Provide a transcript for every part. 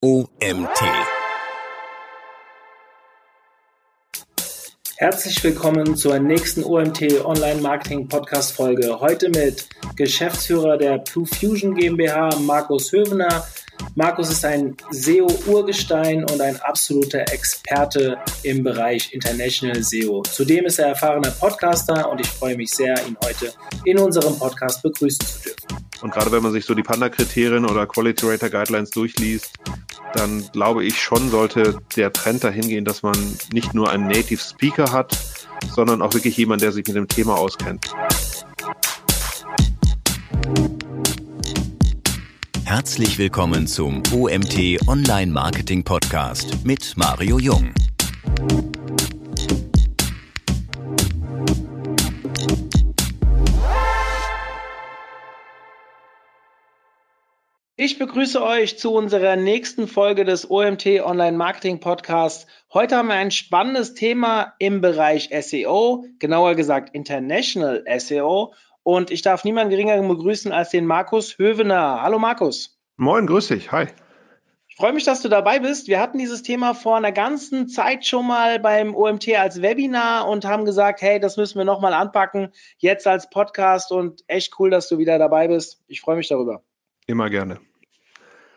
OMT. Herzlich willkommen zur nächsten OMT Online Marketing Podcast Folge. Heute mit Geschäftsführer der Blue Fusion GmbH, Markus Hövener. Markus ist ein SEO-Urgestein und ein absoluter Experte im Bereich International SEO. Zudem ist er erfahrener Podcaster und ich freue mich sehr, ihn heute in unserem Podcast begrüßen zu dürfen. Und gerade wenn man sich so die Panda-Kriterien oder Quality Rater Guidelines durchliest, dann glaube ich schon, sollte der Trend dahin gehen, dass man nicht nur einen Native Speaker hat, sondern auch wirklich jemand, der sich mit dem Thema auskennt. Herzlich willkommen zum OMT Online Marketing Podcast mit Mario Jung. Ich begrüße euch zu unserer nächsten Folge des OMT Online Marketing Podcasts. Heute haben wir ein spannendes Thema im Bereich SEO, genauer gesagt International SEO. Und ich darf niemanden geringeren begrüßen als den Markus Hövener. Hallo Markus. Moin, grüß dich. Hi. Ich freue mich, dass du dabei bist. Wir hatten dieses Thema vor einer ganzen Zeit schon mal beim OMT als Webinar und haben gesagt, hey, das müssen wir nochmal anpacken. Jetzt als Podcast und echt cool, dass du wieder dabei bist. Ich freue mich darüber. Immer gerne.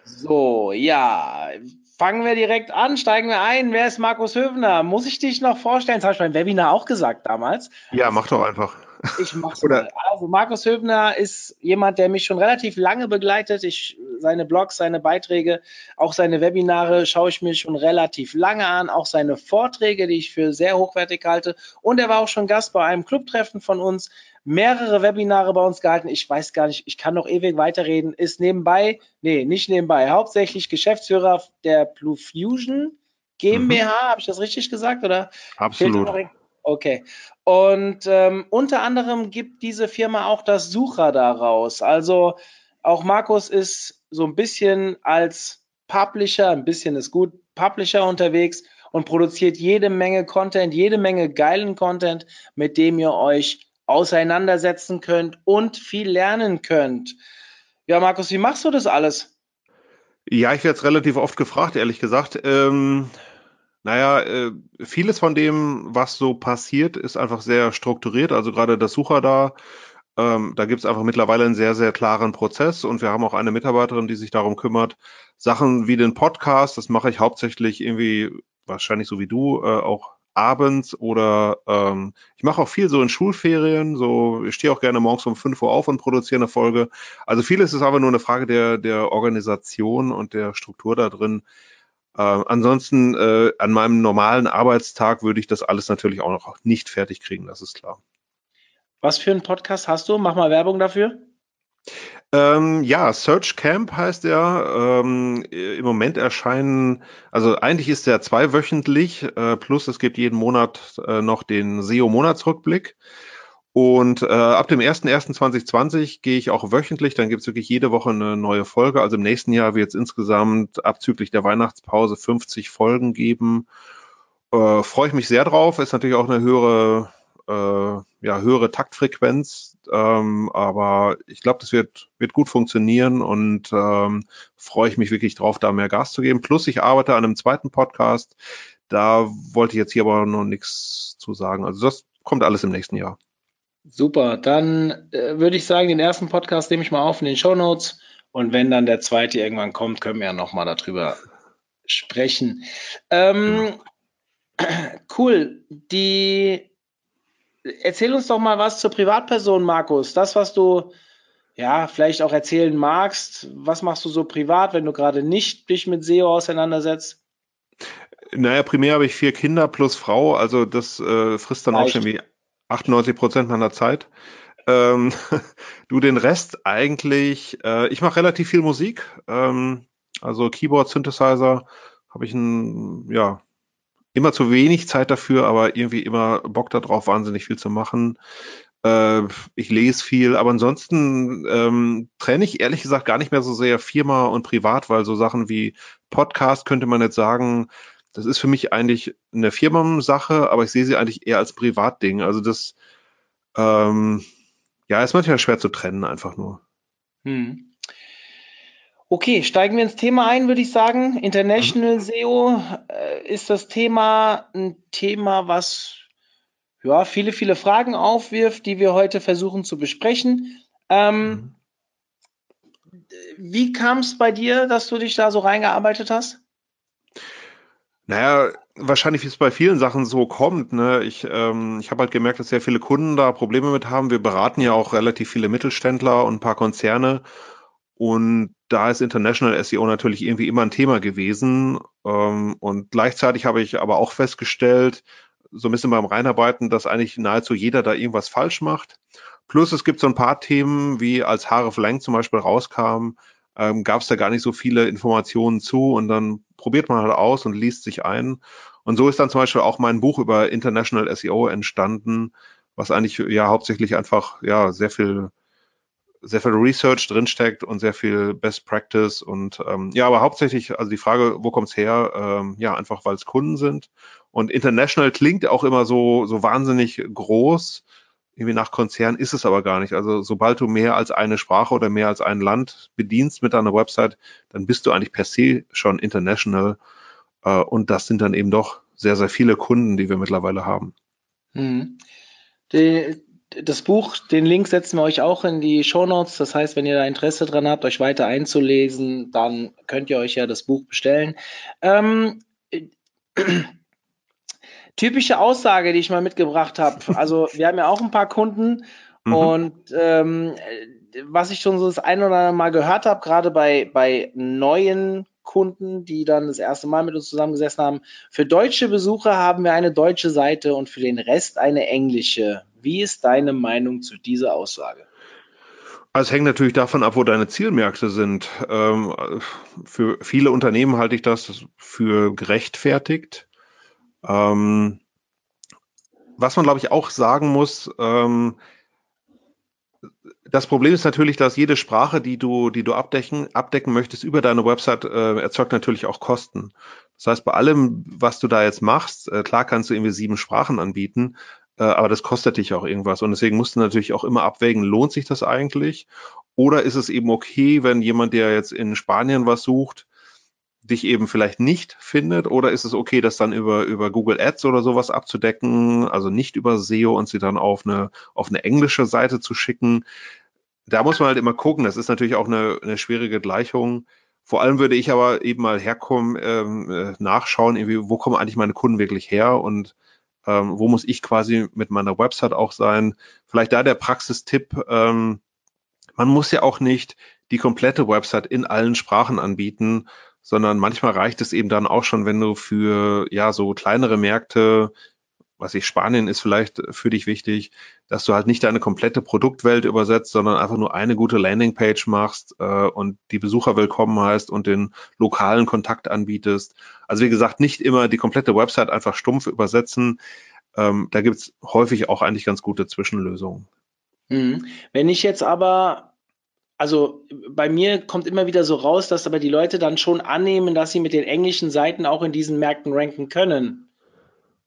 So, ja, fangen wir direkt an, steigen wir ein. Wer ist Markus Höfner? Muss ich dich noch vorstellen? Das habe ich beim Webinar auch gesagt damals. Ja, mach doch einfach. Ich mach's Oder? mal. Also Markus Höfner ist jemand, der mich schon relativ lange begleitet. Ich, seine Blogs, seine Beiträge, auch seine Webinare schaue ich mir schon relativ lange an. Auch seine Vorträge, die ich für sehr hochwertig halte. Und er war auch schon Gast bei einem Clubtreffen von uns mehrere Webinare bei uns gehalten. Ich weiß gar nicht, ich kann noch ewig weiterreden. Ist nebenbei, nee, nicht nebenbei, hauptsächlich Geschäftsführer der Blue Fusion GmbH. Mhm. Habe ich das richtig gesagt? Oder Absolut. Okay. Und ähm, unter anderem gibt diese Firma auch das Sucher daraus. Also auch Markus ist so ein bisschen als Publisher, ein bisschen ist gut, Publisher unterwegs und produziert jede Menge Content, jede Menge geilen Content, mit dem ihr euch auseinandersetzen könnt und viel lernen könnt. Ja, Markus, wie machst du das alles? Ja, ich werde es relativ oft gefragt, ehrlich gesagt. Ähm, naja, äh, vieles von dem, was so passiert, ist einfach sehr strukturiert. Also gerade das Sucher da, ähm, da gibt es einfach mittlerweile einen sehr, sehr klaren Prozess und wir haben auch eine Mitarbeiterin, die sich darum kümmert. Sachen wie den Podcast, das mache ich hauptsächlich irgendwie, wahrscheinlich so wie du, äh, auch abends oder ähm, ich mache auch viel so in Schulferien, so ich stehe auch gerne morgens um 5 Uhr auf und produziere eine Folge. Also vieles ist aber nur eine Frage der, der Organisation und der Struktur da drin. Äh, ansonsten äh, an meinem normalen Arbeitstag würde ich das alles natürlich auch noch nicht fertig kriegen, das ist klar. Was für einen Podcast hast du? Mach mal Werbung dafür. Ähm, ja, Search Camp heißt er. Ähm, Im Moment erscheinen, also eigentlich ist der zweiwöchentlich, äh, plus es gibt jeden Monat äh, noch den SEO-Monatsrückblick. Und äh, ab dem 01.01.2020 gehe ich auch wöchentlich, dann gibt es wirklich jede Woche eine neue Folge. Also im nächsten Jahr wird es insgesamt abzüglich der Weihnachtspause 50 Folgen geben. Äh, Freue ich mich sehr drauf. Ist natürlich auch eine höhere äh, ja, höhere Taktfrequenz, ähm, aber ich glaube, das wird, wird gut funktionieren und ähm, freue ich mich wirklich drauf, da mehr Gas zu geben. Plus ich arbeite an einem zweiten Podcast, da wollte ich jetzt hier aber noch nichts zu sagen. Also das kommt alles im nächsten Jahr. Super, dann äh, würde ich sagen, den ersten Podcast nehme ich mal auf in den Show Notes und wenn dann der zweite irgendwann kommt, können wir ja nochmal darüber sprechen. Ähm. Cool. Die erzähl uns doch mal was zur Privatperson, Markus. Das, was du ja vielleicht auch erzählen magst. Was machst du so privat, wenn du gerade nicht dich mit SEO auseinandersetzt? Naja, primär habe ich vier Kinder plus Frau, also das äh, frisst dann Leicht. auch schon wie 98 Prozent meiner Zeit. Ähm, du den Rest eigentlich, äh, ich mache relativ viel Musik, ähm, also Keyboard, Synthesizer, habe ich ein, ja, immer zu wenig Zeit dafür, aber irgendwie immer Bock darauf, wahnsinnig viel zu machen. Äh, ich lese viel, aber ansonsten ähm, trenne ich ehrlich gesagt gar nicht mehr so sehr Firma und Privat, weil so Sachen wie Podcast könnte man jetzt sagen, das ist für mich eigentlich eine Firmensache, aber ich sehe sie eigentlich eher als Privatding. Also das, ähm, ja, ist manchmal schwer zu trennen, einfach nur. Hm. Okay, steigen wir ins Thema ein, würde ich sagen. International mhm. SEO äh, ist das Thema ein Thema, was ja viele, viele Fragen aufwirft, die wir heute versuchen zu besprechen. Ähm, mhm. Wie kam es bei dir, dass du dich da so reingearbeitet hast? Naja, wahrscheinlich wie es bei vielen Sachen so kommt. Ne? Ich, ähm, ich habe halt gemerkt, dass sehr viele Kunden da Probleme mit haben. Wir beraten ja auch relativ viele Mittelständler und ein paar Konzerne. Und da ist International SEO natürlich irgendwie immer ein Thema gewesen. Ähm, und gleichzeitig habe ich aber auch festgestellt, so ein bisschen beim Reinarbeiten, dass eigentlich nahezu jeder da irgendwas falsch macht. Plus es gibt so ein paar Themen, wie als Haare Lang zum Beispiel rauskam, ähm, gab es da gar nicht so viele Informationen zu und dann probiert man halt aus und liest sich ein. Und so ist dann zum Beispiel auch mein Buch über International SEO entstanden, was eigentlich ja hauptsächlich einfach ja sehr viel sehr viel Research drinsteckt und sehr viel Best Practice und ähm, ja, aber hauptsächlich, also die Frage, wo kommt's her? Ähm, ja, einfach weil es Kunden sind. Und international klingt auch immer so, so wahnsinnig groß. Irgendwie nach Konzern ist es aber gar nicht. Also sobald du mehr als eine Sprache oder mehr als ein Land bedienst mit deiner Website, dann bist du eigentlich per se schon international. Äh, und das sind dann eben doch sehr, sehr viele Kunden, die wir mittlerweile haben. Hm. Die, das Buch, den Link setzen wir euch auch in die Show Notes. Das heißt, wenn ihr da Interesse dran habt, euch weiter einzulesen, dann könnt ihr euch ja das Buch bestellen. Ähm, äh, typische Aussage, die ich mal mitgebracht habe. Also wir haben ja auch ein paar Kunden mhm. und ähm, was ich schon so das ein oder andere Mal gehört habe, gerade bei, bei neuen Kunden, die dann das erste Mal mit uns zusammengesessen haben. Für deutsche Besucher haben wir eine deutsche Seite und für den Rest eine englische. Wie ist deine Meinung zu dieser Aussage? Also es hängt natürlich davon ab, wo deine Zielmärkte sind. Ähm, für viele Unternehmen halte ich das für gerechtfertigt. Ähm, was man, glaube ich, auch sagen muss, ähm, das Problem ist natürlich, dass jede Sprache, die du, die du abdecken, abdecken möchtest über deine Website, äh, erzeugt natürlich auch Kosten. Das heißt, bei allem, was du da jetzt machst, äh, klar kannst du irgendwie sieben Sprachen anbieten, äh, aber das kostet dich auch irgendwas. Und deswegen musst du natürlich auch immer abwägen, lohnt sich das eigentlich? Oder ist es eben okay, wenn jemand, der jetzt in Spanien was sucht, dich eben vielleicht nicht findet? Oder ist es okay, das dann über, über Google Ads oder sowas abzudecken, also nicht über SEO und sie dann auf eine, auf eine englische Seite zu schicken? Da muss man halt immer gucken. Das ist natürlich auch eine, eine schwierige Gleichung. Vor allem würde ich aber eben mal herkommen, ähm, äh, nachschauen, irgendwie, wo kommen eigentlich meine Kunden wirklich her und ähm, wo muss ich quasi mit meiner Website auch sein. Vielleicht da der Praxistipp, ähm, man muss ja auch nicht die komplette Website in allen Sprachen anbieten, sondern manchmal reicht es eben dann auch schon, wenn du für ja so kleinere Märkte, was ich Spanien ist vielleicht für dich wichtig, dass du halt nicht deine komplette Produktwelt übersetzt, sondern einfach nur eine gute Landingpage machst äh, und die Besucher willkommen heißt und den lokalen Kontakt anbietest. Also wie gesagt, nicht immer die komplette Website einfach stumpf übersetzen. Ähm, da gibt's häufig auch eigentlich ganz gute Zwischenlösungen. Mhm. Wenn ich jetzt aber also bei mir kommt immer wieder so raus, dass aber die Leute dann schon annehmen, dass sie mit den englischen Seiten auch in diesen Märkten ranken können.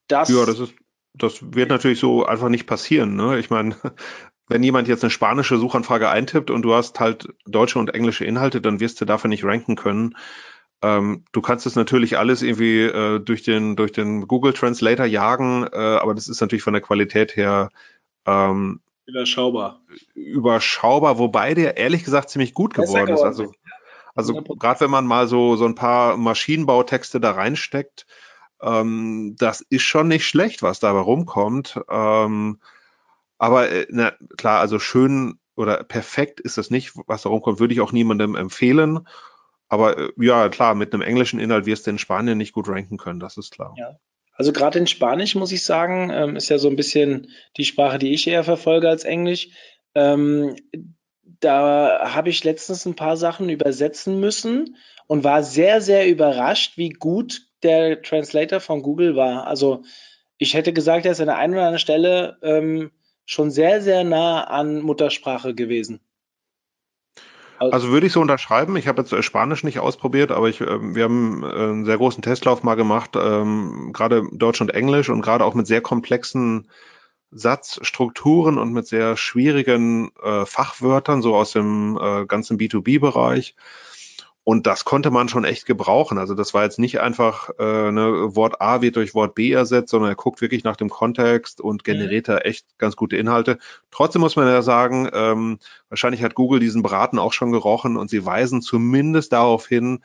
Das ja, das ist, das wird natürlich so einfach nicht passieren. Ne? Ich meine, wenn jemand jetzt eine spanische Suchanfrage eintippt und du hast halt deutsche und englische Inhalte, dann wirst du dafür nicht ranken können. Ähm, du kannst es natürlich alles irgendwie äh, durch den durch den Google Translator jagen, äh, aber das ist natürlich von der Qualität her ähm, Überschaubar. Überschaubar, wobei der ehrlich gesagt ziemlich gut geworden ist. Also, also gerade wenn man mal so, so ein paar Maschinenbautexte da reinsteckt, ähm, das ist schon nicht schlecht, was dabei rumkommt. Ähm, aber äh, na, klar, also schön oder perfekt ist das nicht, was da rumkommt, würde ich auch niemandem empfehlen. Aber äh, ja, klar, mit einem englischen Inhalt wirst du in Spanien nicht gut ranken können, das ist klar. Ja. Also gerade in Spanisch muss ich sagen, ähm, ist ja so ein bisschen die Sprache, die ich eher verfolge als Englisch. Ähm, da habe ich letztens ein paar Sachen übersetzen müssen und war sehr, sehr überrascht, wie gut der Translator von Google war. Also ich hätte gesagt, er ist an der einen oder anderen Stelle ähm, schon sehr, sehr nah an Muttersprache gewesen. Also würde ich so unterschreiben. Ich habe jetzt Spanisch nicht ausprobiert, aber ich, äh, wir haben äh, einen sehr großen Testlauf mal gemacht, ähm, gerade Deutsch und Englisch und gerade auch mit sehr komplexen Satzstrukturen und mit sehr schwierigen äh, Fachwörtern, so aus dem äh, ganzen B2B-Bereich. Und das konnte man schon echt gebrauchen. Also das war jetzt nicht einfach äh, ne, Wort A wird durch Wort B ersetzt, sondern er guckt wirklich nach dem Kontext und mhm. generiert da echt ganz gute Inhalte. Trotzdem muss man ja sagen, ähm, wahrscheinlich hat Google diesen Braten auch schon gerochen und sie weisen zumindest darauf hin,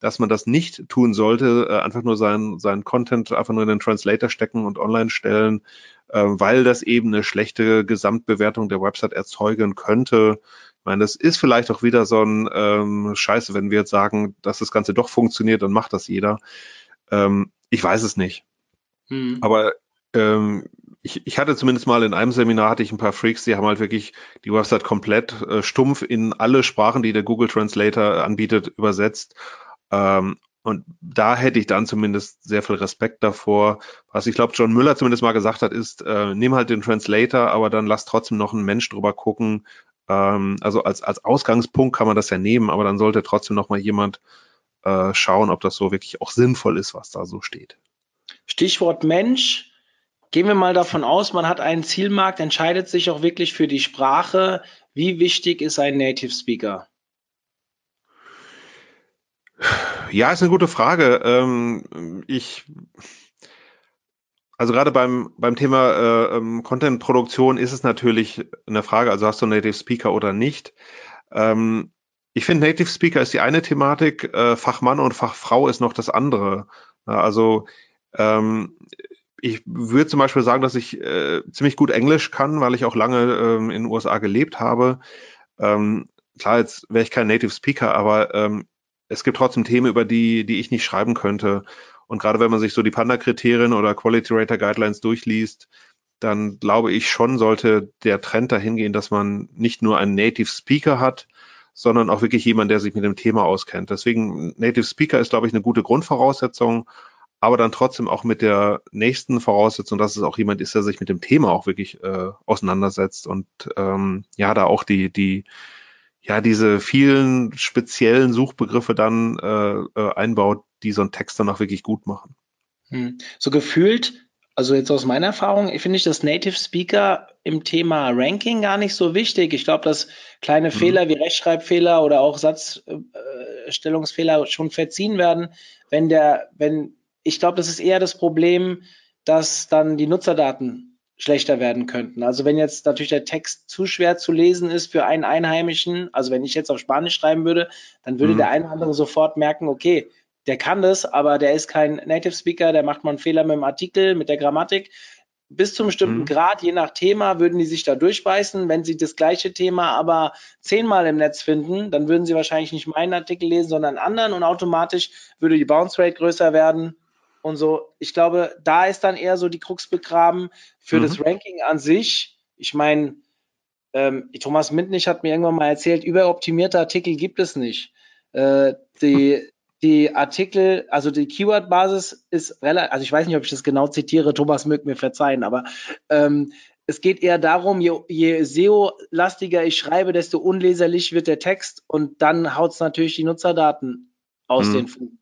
dass man das nicht tun sollte, äh, einfach nur seinen, seinen Content einfach nur in den Translator stecken und online stellen, äh, weil das eben eine schlechte Gesamtbewertung der Website erzeugen könnte. Ich meine, das ist vielleicht auch wieder so ein ähm, Scheiße, wenn wir jetzt sagen, dass das Ganze doch funktioniert, dann macht das jeder. Ähm, ich weiß es nicht. Hm. Aber ähm, ich, ich hatte zumindest mal in einem Seminar hatte ich ein paar Freaks, die haben halt wirklich die Website komplett äh, stumpf in alle Sprachen, die der Google Translator anbietet, übersetzt ähm, und da hätte ich dann zumindest sehr viel Respekt davor. Was ich glaube, John Müller zumindest mal gesagt hat, ist, äh, nimm halt den Translator, aber dann lass trotzdem noch ein Mensch drüber gucken. Ähm, also als, als Ausgangspunkt kann man das ja nehmen, aber dann sollte trotzdem noch mal jemand äh, schauen, ob das so wirklich auch sinnvoll ist, was da so steht. Stichwort Mensch. Gehen wir mal davon aus, man hat einen Zielmarkt, entscheidet sich auch wirklich für die Sprache. Wie wichtig ist ein Native Speaker? Ja, ist eine gute Frage. Ähm, ich, also gerade beim, beim Thema äh, ähm, Content-Produktion ist es natürlich eine Frage, also hast du Native Speaker oder nicht. Ähm, ich finde, Native Speaker ist die eine Thematik, äh, Fachmann und Fachfrau ist noch das andere. also ähm, ich würde zum Beispiel sagen, dass ich äh, ziemlich gut Englisch kann, weil ich auch lange ähm, in den USA gelebt habe. Ähm, klar, jetzt wäre ich kein Native Speaker, aber ähm, es gibt trotzdem Themen, über die, die ich nicht schreiben könnte. Und gerade wenn man sich so die Panda-Kriterien oder Quality Rater Guidelines durchliest, dann glaube ich schon, sollte der Trend dahin gehen, dass man nicht nur einen Native Speaker hat, sondern auch wirklich jemand, der sich mit dem Thema auskennt. Deswegen Native Speaker ist, glaube ich, eine gute Grundvoraussetzung, aber dann trotzdem auch mit der nächsten Voraussetzung, dass es auch jemand ist, der sich mit dem Thema auch wirklich äh, auseinandersetzt und ähm, ja, da auch die, die, ja diese vielen speziellen Suchbegriffe dann äh, äh, einbaut, die so einen Text dann auch wirklich gut machen. Hm. So gefühlt, also jetzt aus meiner Erfahrung, finde ich das Native Speaker im Thema Ranking gar nicht so wichtig. Ich glaube, dass kleine mhm. Fehler wie Rechtschreibfehler oder auch Satzstellungsfehler schon verziehen werden, wenn der, wenn, ich glaube, das ist eher das Problem, dass dann die Nutzerdaten schlechter werden könnten. Also wenn jetzt natürlich der Text zu schwer zu lesen ist für einen Einheimischen, also wenn ich jetzt auf Spanisch schreiben würde, dann würde mhm. der eine oder andere sofort merken, okay, der kann das, aber der ist kein Native Speaker, der macht mal einen Fehler mit dem Artikel, mit der Grammatik. Bis zu einem bestimmten mhm. Grad, je nach Thema, würden die sich da durchbeißen. Wenn sie das gleiche Thema aber zehnmal im Netz finden, dann würden sie wahrscheinlich nicht meinen Artikel lesen, sondern einen anderen und automatisch würde die Bounce Rate größer werden und so. Ich glaube, da ist dann eher so die Krux begraben für mhm. das Ranking an sich. Ich meine, ähm, Thomas Mintnich hat mir irgendwann mal erzählt, überoptimierte Artikel gibt es nicht. Äh, die, die Artikel, also die Keyword-Basis ist relativ, also ich weiß nicht, ob ich das genau zitiere, Thomas mögt mir verzeihen, aber ähm, es geht eher darum, je, je SEO-lastiger ich schreibe, desto unleserlich wird der Text und dann haut es natürlich die Nutzerdaten aus mhm. den Fugen.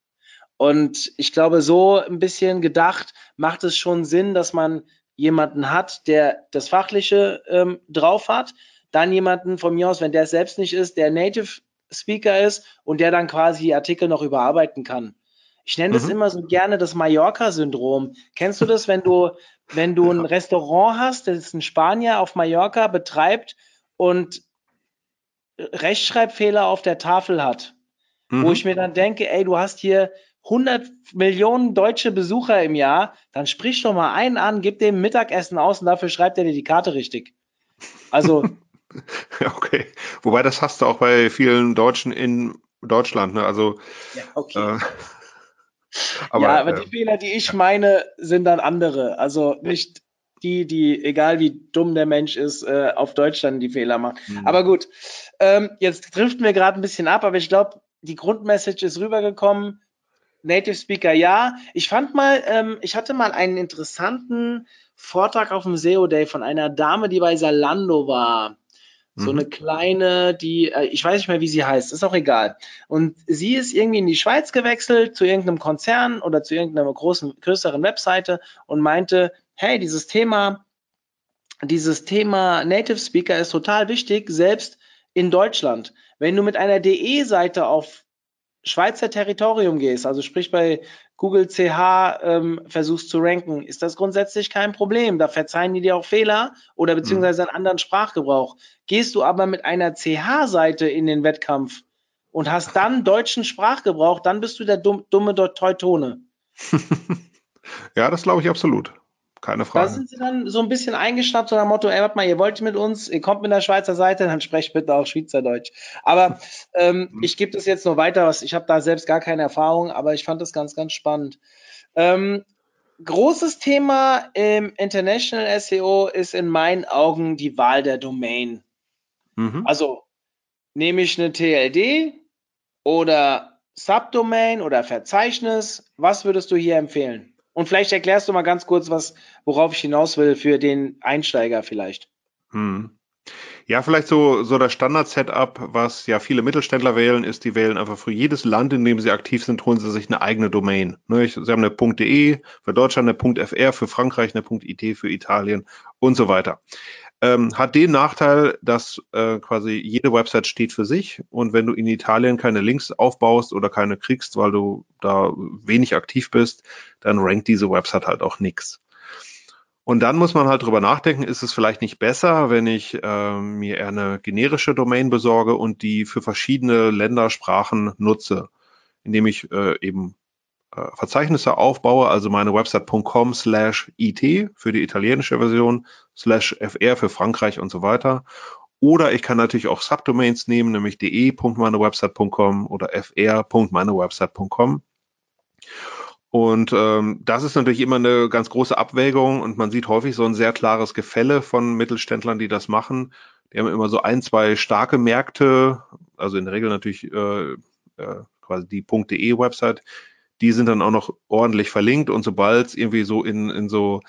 Und ich glaube, so ein bisschen gedacht macht es schon Sinn, dass man jemanden hat, der das Fachliche ähm, drauf hat, dann jemanden von mir aus, wenn der es selbst nicht ist, der Native Speaker ist und der dann quasi die Artikel noch überarbeiten kann. Ich nenne mhm. das immer so gerne das Mallorca-Syndrom. Kennst du das, wenn du, wenn du ein Restaurant hast, das ist ein Spanier auf Mallorca betreibt und Rechtschreibfehler auf der Tafel hat? Mhm. Wo ich mir dann denke, ey, du hast hier 100 Millionen deutsche Besucher im Jahr, dann sprich doch mal einen an, gib dem Mittagessen aus und dafür schreibt er dir die Karte richtig. Also. okay. Wobei das hast du auch bei vielen Deutschen in Deutschland, ne? Also. Ja, okay. Äh, aber, ja, aber äh, die Fehler, die ich meine, sind dann andere. Also nicht die, die, egal wie dumm der Mensch ist, äh, auf Deutschland die Fehler machen. Mhm. Aber gut, ähm, jetzt driften wir gerade ein bisschen ab, aber ich glaube, die Grundmessage ist rübergekommen Native Speaker ja. Ich fand mal, ähm, ich hatte mal einen interessanten Vortrag auf dem SEO Day von einer Dame, die bei Salando war. So mhm. eine kleine, die, äh, ich weiß nicht mehr, wie sie heißt, ist auch egal. Und sie ist irgendwie in die Schweiz gewechselt zu irgendeinem Konzern oder zu irgendeiner großen, größeren Webseite und meinte, hey, dieses Thema, dieses Thema Native Speaker ist total wichtig, selbst in Deutschland. Wenn du mit einer DE-Seite auf Schweizer Territorium gehst, also sprich bei Google CH ähm, versuchst zu ranken, ist das grundsätzlich kein Problem. Da verzeihen die dir auch Fehler oder beziehungsweise einen anderen Sprachgebrauch. Gehst du aber mit einer CH-Seite in den Wettkampf und hast dann deutschen Sprachgebrauch, dann bist du der dumme Teutone. ja, das glaube ich absolut. Keine Frage. Da sind sie dann so ein bisschen eingeschnappt, so nach Motto, ey, warte mal, ihr wollt mit uns, ihr kommt mit der Schweizer Seite, dann sprecht bitte auch Schweizerdeutsch. Aber ähm, mhm. ich gebe das jetzt nur weiter, was ich habe da selbst gar keine Erfahrung, aber ich fand das ganz, ganz spannend. Ähm, großes Thema im International SEO ist in meinen Augen die Wahl der Domain. Mhm. Also nehme ich eine TLD oder Subdomain oder Verzeichnis, was würdest du hier empfehlen? Und vielleicht erklärst du mal ganz kurz, was, worauf ich hinaus will für den Einsteiger vielleicht. Hm. Ja, vielleicht so, so das Standard-Setup, was ja viele Mittelständler wählen, ist, die wählen einfach für jedes Land, in dem sie aktiv sind, holen sie sich eine eigene Domain. Ne, sie haben eine .de für Deutschland, eine .fr für Frankreich, eine .it für Italien und so weiter ähm, hat den Nachteil, dass äh, quasi jede Website steht für sich und wenn du in Italien keine Links aufbaust oder keine kriegst, weil du da wenig aktiv bist, dann rankt diese Website halt auch nix. Und dann muss man halt drüber nachdenken, ist es vielleicht nicht besser, wenn ich äh, mir eher eine generische Domain besorge und die für verschiedene Ländersprachen nutze, indem ich äh, eben Verzeichnisse aufbaue, also meine Website.com slash it für die italienische Version, slash fr für Frankreich und so weiter. Oder ich kann natürlich auch Subdomains nehmen, nämlich de.meinewebsite.com oder fr.meinewebsite.com. Und ähm, das ist natürlich immer eine ganz große Abwägung und man sieht häufig so ein sehr klares Gefälle von Mittelständlern, die das machen. Die haben immer so ein, zwei starke Märkte, also in der Regel natürlich äh, äh, quasi die .de Website, die sind dann auch noch ordentlich verlinkt und sobald es irgendwie so in, in so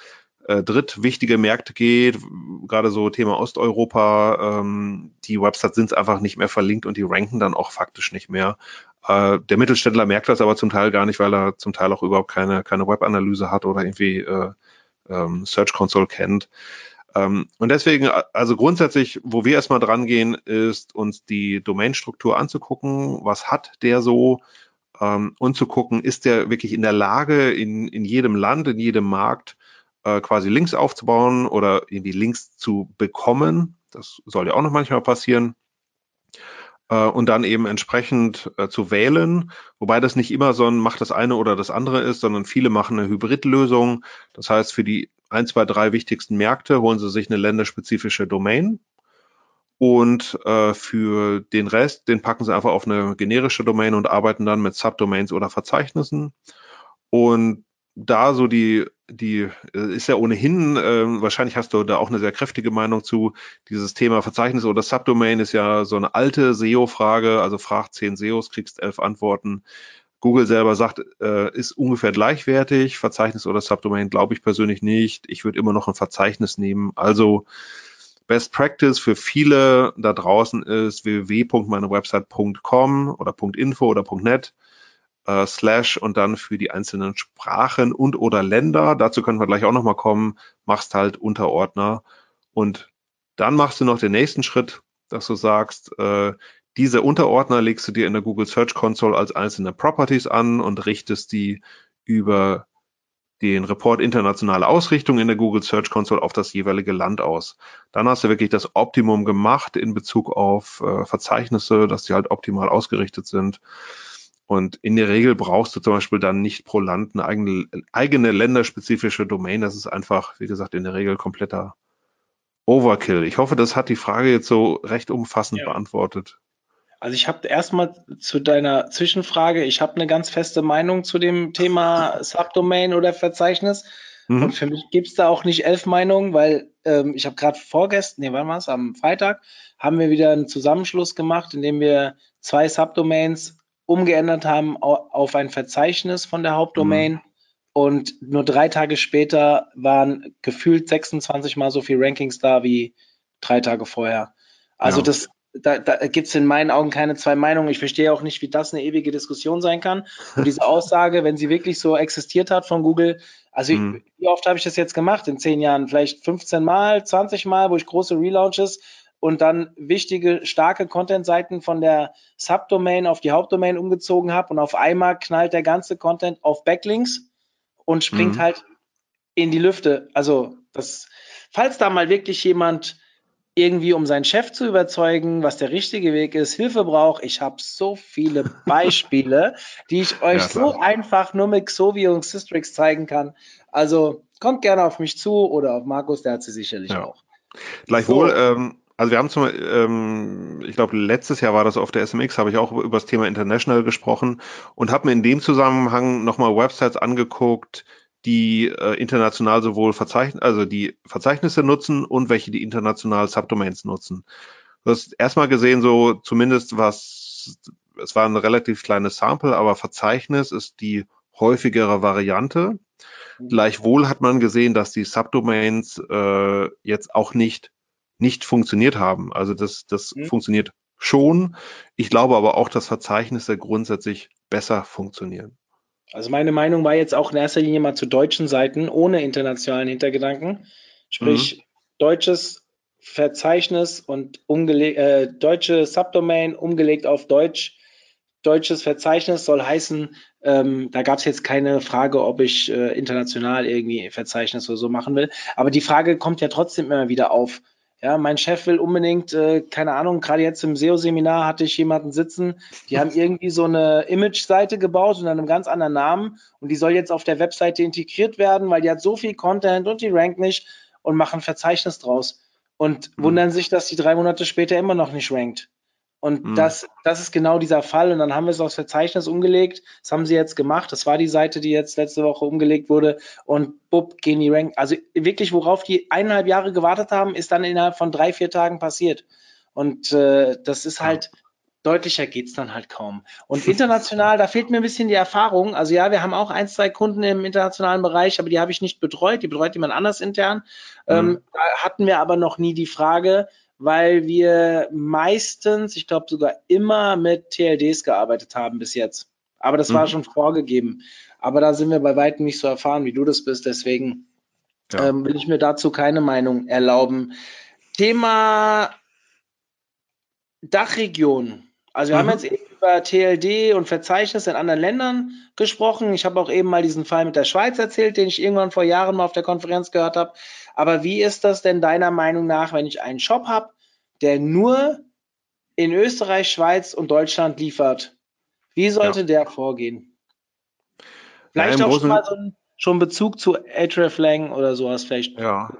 äh, drittwichtige Märkte geht, gerade so Thema Osteuropa, ähm, die Websites sind einfach nicht mehr verlinkt und die ranken dann auch faktisch nicht mehr. Äh, der Mittelständler merkt das aber zum Teil gar nicht, weil er zum Teil auch überhaupt keine, keine Webanalyse hat oder irgendwie äh, ähm, Search Console kennt. Ähm, und deswegen, also grundsätzlich, wo wir erstmal dran gehen, ist uns die Domainstruktur anzugucken. Was hat der so? Ähm, und zu gucken, ist der wirklich in der Lage, in, in jedem Land, in jedem Markt äh, quasi Links aufzubauen oder irgendwie Links zu bekommen. Das soll ja auch noch manchmal passieren. Äh, und dann eben entsprechend äh, zu wählen, wobei das nicht immer so ein macht das eine oder das andere ist, sondern viele machen eine Hybridlösung. Das heißt, für die ein, zwei, drei wichtigsten Märkte holen sie sich eine länderspezifische Domain und äh, für den Rest, den packen sie einfach auf eine generische Domain und arbeiten dann mit Subdomains oder Verzeichnissen. Und da so die, die äh, ist ja ohnehin, äh, wahrscheinlich hast du da auch eine sehr kräftige Meinung zu, dieses Thema Verzeichnis oder Subdomain ist ja so eine alte SEO-Frage, also frag zehn SEOs, kriegst elf Antworten. Google selber sagt, äh, ist ungefähr gleichwertig. Verzeichnis oder Subdomain glaube ich persönlich nicht. Ich würde immer noch ein Verzeichnis nehmen. Also Best Practice für viele da draußen ist www.meinewebsite.com oder .info oder .net äh, slash und dann für die einzelnen Sprachen und oder Länder, dazu können wir gleich auch nochmal kommen, machst halt Unterordner. Und dann machst du noch den nächsten Schritt, dass du sagst, äh, diese Unterordner legst du dir in der Google Search Console als einzelne Properties an und richtest die über den Report internationale Ausrichtung in der Google Search Console auf das jeweilige Land aus. Dann hast du wirklich das Optimum gemacht in Bezug auf äh, Verzeichnisse, dass die halt optimal ausgerichtet sind. Und in der Regel brauchst du zum Beispiel dann nicht pro Land eine eigene, eigene länderspezifische Domain. Das ist einfach, wie gesagt, in der Regel kompletter Overkill. Ich hoffe, das hat die Frage jetzt so recht umfassend ja. beantwortet. Also ich habe erstmal zu deiner Zwischenfrage, ich habe eine ganz feste Meinung zu dem Thema Subdomain oder Verzeichnis. Mhm. Und für mich gibt es da auch nicht elf Meinungen, weil ähm, ich habe gerade vorgestern, nee, wann war es? Am Freitag haben wir wieder einen Zusammenschluss gemacht, indem wir zwei Subdomains umgeändert haben auf ein Verzeichnis von der Hauptdomain. Mhm. Und nur drei Tage später waren gefühlt 26 mal so viele Rankings da wie drei Tage vorher. Also ja. das da, da gibt es in meinen Augen keine zwei Meinungen. Ich verstehe auch nicht, wie das eine ewige Diskussion sein kann. Und diese Aussage, wenn sie wirklich so existiert hat von Google, also mhm. ich, wie oft habe ich das jetzt gemacht in zehn Jahren? Vielleicht 15 Mal, 20 Mal, wo ich große Relaunches und dann wichtige, starke Content-Seiten von der Subdomain auf die Hauptdomain umgezogen habe und auf einmal knallt der ganze Content auf Backlinks und springt mhm. halt in die Lüfte. Also das, falls da mal wirklich jemand irgendwie, um seinen Chef zu überzeugen, was der richtige Weg ist, Hilfe braucht. Ich habe so viele Beispiele, die ich euch ja, so einfach nur mit Xovi und Systrix zeigen kann. Also kommt gerne auf mich zu oder auf Markus, der hat sie sicherlich ja. auch. Gleichwohl, so. ähm, also wir haben zum, ähm, ich glaube, letztes Jahr war das auf der SMX, habe ich auch über das Thema International gesprochen und habe mir in dem Zusammenhang nochmal Websites angeguckt, die äh, international sowohl Verzeichn also die Verzeichnisse nutzen und welche die international Subdomains nutzen. Du hast erstmal gesehen, so zumindest was, es war ein relativ kleines Sample, aber Verzeichnis ist die häufigere Variante. Mhm. Gleichwohl hat man gesehen, dass die Subdomains äh, jetzt auch nicht nicht funktioniert haben. Also das, das mhm. funktioniert schon. Ich glaube aber auch, dass Verzeichnisse grundsätzlich besser funktionieren. Also meine Meinung war jetzt auch in erster Linie mal zu deutschen Seiten ohne internationalen Hintergedanken. Sprich, mhm. deutsches Verzeichnis und umgelegt, äh, deutsche Subdomain umgelegt auf Deutsch. Deutsches Verzeichnis soll heißen, ähm, da gab es jetzt keine Frage, ob ich äh, international irgendwie Verzeichnis oder so machen will. Aber die Frage kommt ja trotzdem immer wieder auf. Ja, mein Chef will unbedingt, äh, keine Ahnung, gerade jetzt im SEO-Seminar hatte ich jemanden sitzen, die haben irgendwie so eine Image-Seite gebaut unter einem ganz anderen Namen und die soll jetzt auf der Webseite integriert werden, weil die hat so viel Content und die rankt nicht und machen Verzeichnis draus und wundern sich, dass die drei Monate später immer noch nicht rankt. Und mhm. das, das ist genau dieser Fall. Und dann haben wir es aufs Verzeichnis umgelegt. Das haben sie jetzt gemacht. Das war die Seite, die jetzt letzte Woche umgelegt wurde. Und bupp, gehen die Rank. Also wirklich, worauf die eineinhalb Jahre gewartet haben, ist dann innerhalb von drei, vier Tagen passiert. Und äh, das ist halt, deutlicher geht's dann halt kaum. Und international, da fehlt mir ein bisschen die Erfahrung. Also ja, wir haben auch ein, zwei Kunden im internationalen Bereich, aber die habe ich nicht betreut. Die betreut jemand anders intern. Mhm. Ähm, da hatten wir aber noch nie die Frage, weil wir meistens, ich glaube sogar immer mit TLDs gearbeitet haben bis jetzt. Aber das mhm. war schon vorgegeben. Aber da sind wir bei weitem nicht so erfahren, wie du das bist. Deswegen ja. ähm, will ich mir dazu keine Meinung erlauben. Thema Dachregion. Also wir mhm. haben jetzt eben über TLD und Verzeichnis in anderen Ländern gesprochen. Ich habe auch eben mal diesen Fall mit der Schweiz erzählt, den ich irgendwann vor Jahren mal auf der Konferenz gehört habe. Aber wie ist das denn deiner Meinung nach, wenn ich einen Shop habe, der nur in Österreich, Schweiz und Deutschland liefert? Wie sollte ja. der vorgehen? Vielleicht ja, auch schon mal so ein schon Bezug zu Hreflang oder sowas vielleicht. Ja.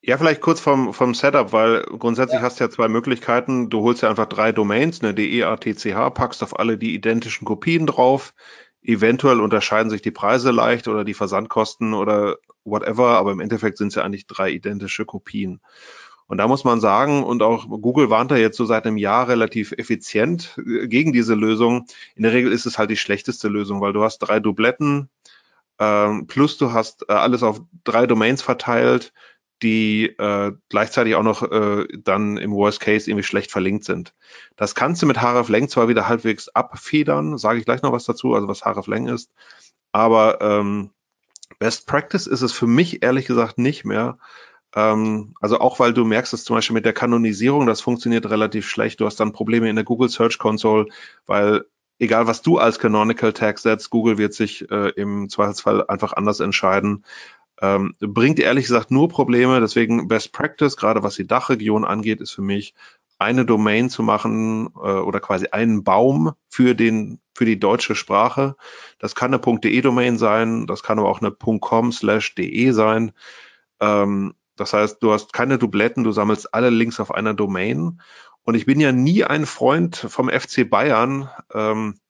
Ja, vielleicht kurz vom, vom Setup, weil grundsätzlich ja. hast du ja zwei Möglichkeiten. Du holst ja einfach drei Domains, eine DEATCH, packst auf alle die identischen Kopien drauf. Eventuell unterscheiden sich die Preise leicht oder die Versandkosten oder whatever, aber im Endeffekt sind es ja eigentlich drei identische Kopien. Und da muss man sagen, und auch Google warnt da jetzt so seit einem Jahr relativ effizient äh, gegen diese Lösung. In der Regel ist es halt die schlechteste Lösung, weil du hast drei Dubletten, ähm, plus du hast äh, alles auf drei Domains verteilt, die äh, gleichzeitig auch noch äh, dann im Worst Case irgendwie schlecht verlinkt sind. Das kannst du mit hreflang zwar wieder halbwegs abfedern, sage ich gleich noch was dazu, also was hreflang ist, aber ähm, Best Practice ist es für mich ehrlich gesagt nicht mehr. Ähm, also auch weil du merkst, dass zum Beispiel mit der Kanonisierung, das funktioniert relativ schlecht. Du hast dann Probleme in der Google Search Console, weil egal was du als Canonical Tag setzt, Google wird sich äh, im Zweifelsfall einfach anders entscheiden. Ähm, bringt ehrlich gesagt nur Probleme. Deswegen Best Practice, gerade was die Dachregion angeht, ist für mich eine Domain zu machen äh, oder quasi einen Baum für den für die deutsche Sprache. Das kann eine .de-Domain sein, das kann aber auch eine .com/de sein. Ähm, das heißt, du hast keine Dubletten, du sammelst alle Links auf einer Domain. Und ich bin ja nie ein Freund vom FC Bayern, ähm,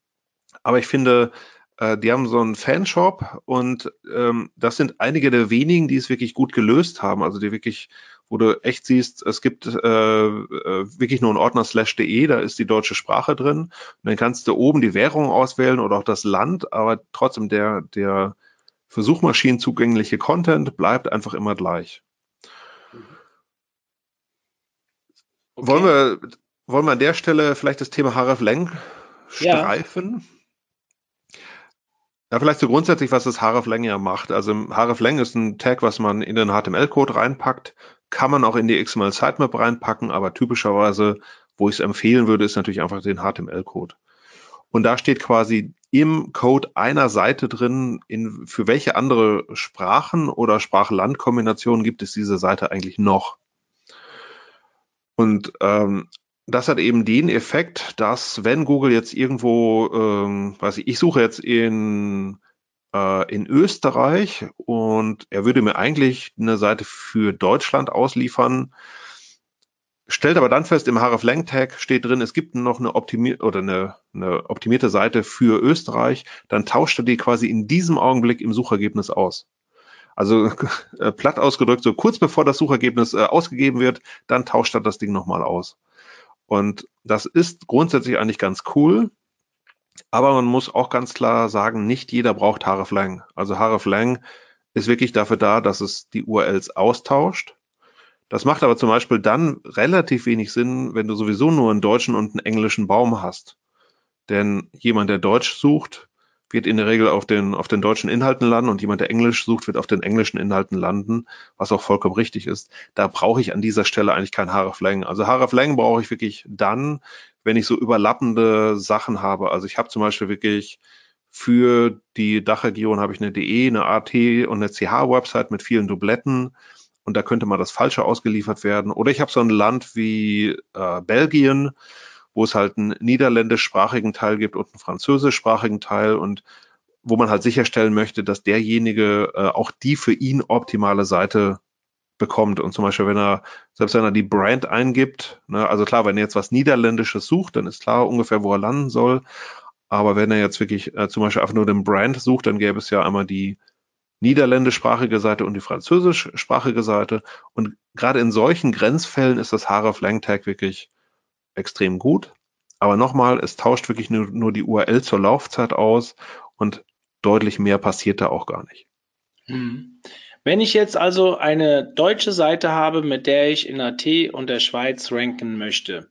aber ich finde, äh, die haben so einen Fanshop und ähm, das sind einige der wenigen, die es wirklich gut gelöst haben, also die wirklich wo du echt siehst, es gibt äh, äh, wirklich nur einen Ordner slash de, da ist die deutsche Sprache drin. Und dann kannst du oben die Währung auswählen oder auch das Land, aber trotzdem der, der für Suchmaschinen zugängliche Content bleibt einfach immer gleich. Okay. Wollen, wir, wollen wir an der Stelle vielleicht das Thema hreflang streifen? Ja. Vielleicht so grundsätzlich, was das hreflang ja macht. Also hreflang ist ein Tag, was man in den HTML-Code reinpackt kann man auch in die XML Sitemap reinpacken, aber typischerweise, wo ich es empfehlen würde, ist natürlich einfach den HTML-Code. Und da steht quasi im Code einer Seite drin, in, für welche andere Sprachen oder Sprach-Land-Kombinationen gibt es diese Seite eigentlich noch. Und ähm, das hat eben den Effekt, dass wenn Google jetzt irgendwo, ähm, weiß ich, ich suche jetzt in äh, in Österreich und er würde mir eigentlich eine Seite für Deutschland ausliefern, stellt aber dann fest, im hreflang Tag steht drin, es gibt noch eine optimierte oder eine, eine optimierte Seite für Österreich, dann tauscht er die quasi in diesem Augenblick im Suchergebnis aus. Also äh, platt ausgedrückt, so kurz bevor das Suchergebnis äh, ausgegeben wird, dann tauscht er das Ding nochmal aus. Und das ist grundsätzlich eigentlich ganz cool. Aber man muss auch ganz klar sagen, nicht jeder braucht hreflang. Also hreflang ist wirklich dafür da, dass es die URLs austauscht. Das macht aber zum Beispiel dann relativ wenig Sinn, wenn du sowieso nur einen deutschen und einen englischen Baum hast. Denn jemand, der Deutsch sucht, wird in der Regel auf den, auf den deutschen Inhalten landen und jemand, der Englisch sucht, wird auf den englischen Inhalten landen, was auch vollkommen richtig ist. Da brauche ich an dieser Stelle eigentlich kein hreflang. Also hreflang brauche ich wirklich dann, wenn ich so überlappende Sachen habe. Also ich habe zum Beispiel wirklich für die Dachregion habe ich eine DE, eine AT und eine CH-Website mit vielen Dubletten und da könnte mal das Falsche ausgeliefert werden. Oder ich habe so ein Land wie äh, Belgien, wo es halt einen niederländischsprachigen Teil gibt und einen französischsprachigen Teil und wo man halt sicherstellen möchte, dass derjenige äh, auch die für ihn optimale Seite bekommt. Und zum Beispiel, wenn er, selbst wenn er die Brand eingibt, ne, also klar, wenn er jetzt was Niederländisches sucht, dann ist klar ungefähr, wo er landen soll. Aber wenn er jetzt wirklich äh, zum Beispiel einfach nur den Brand sucht, dann gäbe es ja einmal die niederländischsprachige Seite und die französischsprachige Seite. Und gerade in solchen Grenzfällen ist das hreflang Tag wirklich extrem gut. Aber nochmal, es tauscht wirklich nur, nur die URL zur Laufzeit aus und deutlich mehr passiert da auch gar nicht. Hm. Wenn ich jetzt also eine deutsche Seite habe, mit der ich in AT und der Schweiz ranken möchte,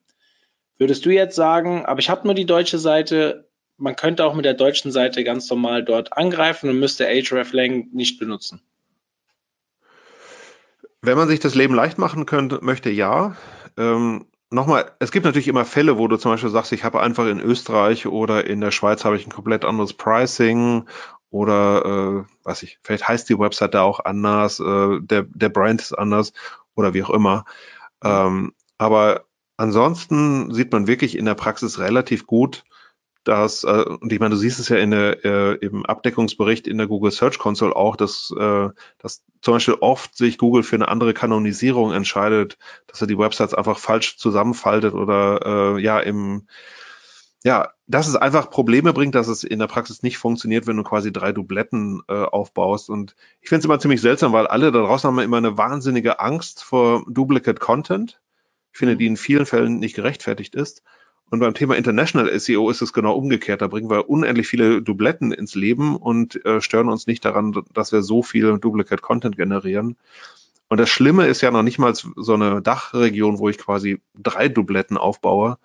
würdest du jetzt sagen, aber ich habe nur die deutsche Seite, man könnte auch mit der deutschen Seite ganz normal dort angreifen und müsste hreflang nicht benutzen? Wenn man sich das Leben leicht machen könnte, möchte, ja. Ähm, Nochmal, es gibt natürlich immer Fälle, wo du zum Beispiel sagst, ich habe einfach in Österreich oder in der Schweiz habe ich ein komplett anderes Pricing oder äh, was ich, vielleicht heißt die Website da auch anders, äh, der, der Brand ist anders oder wie auch immer. Ähm, aber ansonsten sieht man wirklich in der Praxis relativ gut, dass, äh, und ich meine, du siehst es ja in der, äh, im Abdeckungsbericht in der Google Search Console auch, dass, äh, dass zum Beispiel oft sich Google für eine andere Kanonisierung entscheidet, dass er die Websites einfach falsch zusammenfaltet oder äh, ja im ja, dass es einfach Probleme bringt, dass es in der Praxis nicht funktioniert, wenn du quasi drei Dubletten äh, aufbaust. Und ich finde es immer ziemlich seltsam, weil alle da draußen haben immer eine wahnsinnige Angst vor Duplicate Content. Ich finde, die in vielen Fällen nicht gerechtfertigt ist. Und beim Thema International SEO ist es genau umgekehrt. Da bringen wir unendlich viele Dubletten ins Leben und äh, stören uns nicht daran, dass wir so viel Duplicate Content generieren. Und das Schlimme ist ja noch nicht mal so eine Dachregion, wo ich quasi drei Dubletten aufbaue,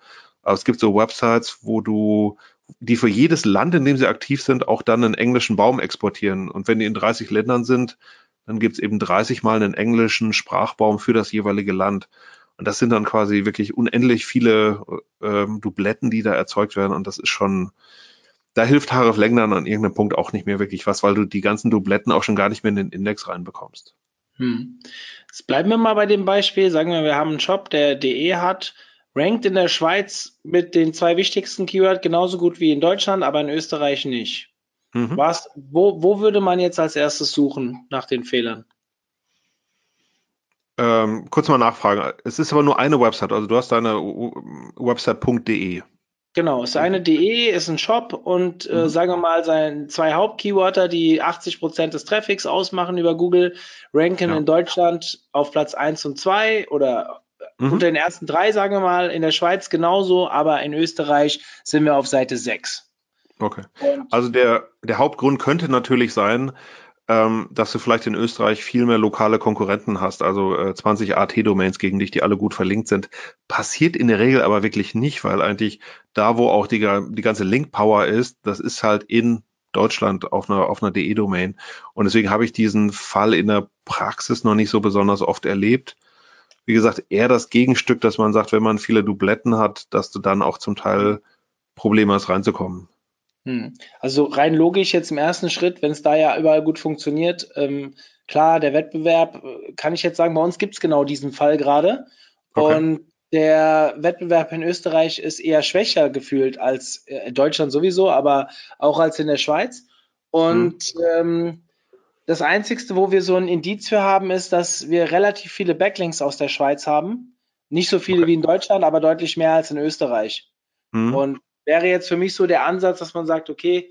aber es gibt so Websites, wo du, die für jedes Land, in dem sie aktiv sind, auch dann einen englischen Baum exportieren. Und wenn die in 30 Ländern sind, dann gibt es eben 30 mal einen englischen Sprachbaum für das jeweilige Land. Und das sind dann quasi wirklich unendlich viele ähm, Dubletten, die da erzeugt werden. Und das ist schon, da hilft hreflang dann an irgendeinem Punkt auch nicht mehr wirklich was, weil du die ganzen Dubletten auch schon gar nicht mehr in den Index reinbekommst. Hm. Jetzt bleiben wir mal bei dem Beispiel. Sagen wir, wir haben einen Shop, der DE hat rankt in der Schweiz mit den zwei wichtigsten Keywords genauso gut wie in Deutschland, aber in Österreich nicht. Mhm. Was, wo, wo würde man jetzt als erstes suchen nach den Fehlern? Ähm, kurz mal nachfragen. Es ist aber nur eine Website, also du hast deine Website.de. Genau, es ist eine DE, ist ein Shop und äh, mhm. sagen wir mal, sein, zwei Hauptkeywörter, die 80 Prozent des Traffics ausmachen über Google, ranken ja. in Deutschland auf Platz 1 und 2 oder Mhm. Unter den ersten drei, sagen wir mal, in der Schweiz genauso, aber in Österreich sind wir auf Seite 6. Okay. Und also der, der Hauptgrund könnte natürlich sein, ähm, dass du vielleicht in Österreich viel mehr lokale Konkurrenten hast, also äh, 20 AT-Domains gegen dich, die alle gut verlinkt sind. Passiert in der Regel aber wirklich nicht, weil eigentlich da, wo auch die, die ganze Link-Power ist, das ist halt in Deutschland auf einer, auf einer DE-Domain. Und deswegen habe ich diesen Fall in der Praxis noch nicht so besonders oft erlebt. wie gesagt, eher das Gegenstück, dass man sagt, wenn man viele Dubletten hat, dass du dann auch zum Teil Probleme hast, reinzukommen. Hm. Also rein logisch jetzt im ersten Schritt, wenn es da ja überall gut funktioniert, ähm, klar, der Wettbewerb, äh, kann ich jetzt sagen, bei uns gibt es genau diesen Fall gerade. Okay. Und der Wettbewerb in Österreich ist eher schwächer gefühlt als äh, in Deutschland sowieso, aber auch als in der Schweiz. Und mhm. ähm, das Einzige, wo wir so ein Indiz für haben, ist, dass wir relativ viele Backlinks aus der Schweiz haben. Nicht so viele okay. wie in Deutschland, aber deutlich mehr als in Österreich. Mhm. Und wäre jetzt für mich so der Ansatz, dass man sagt, okay,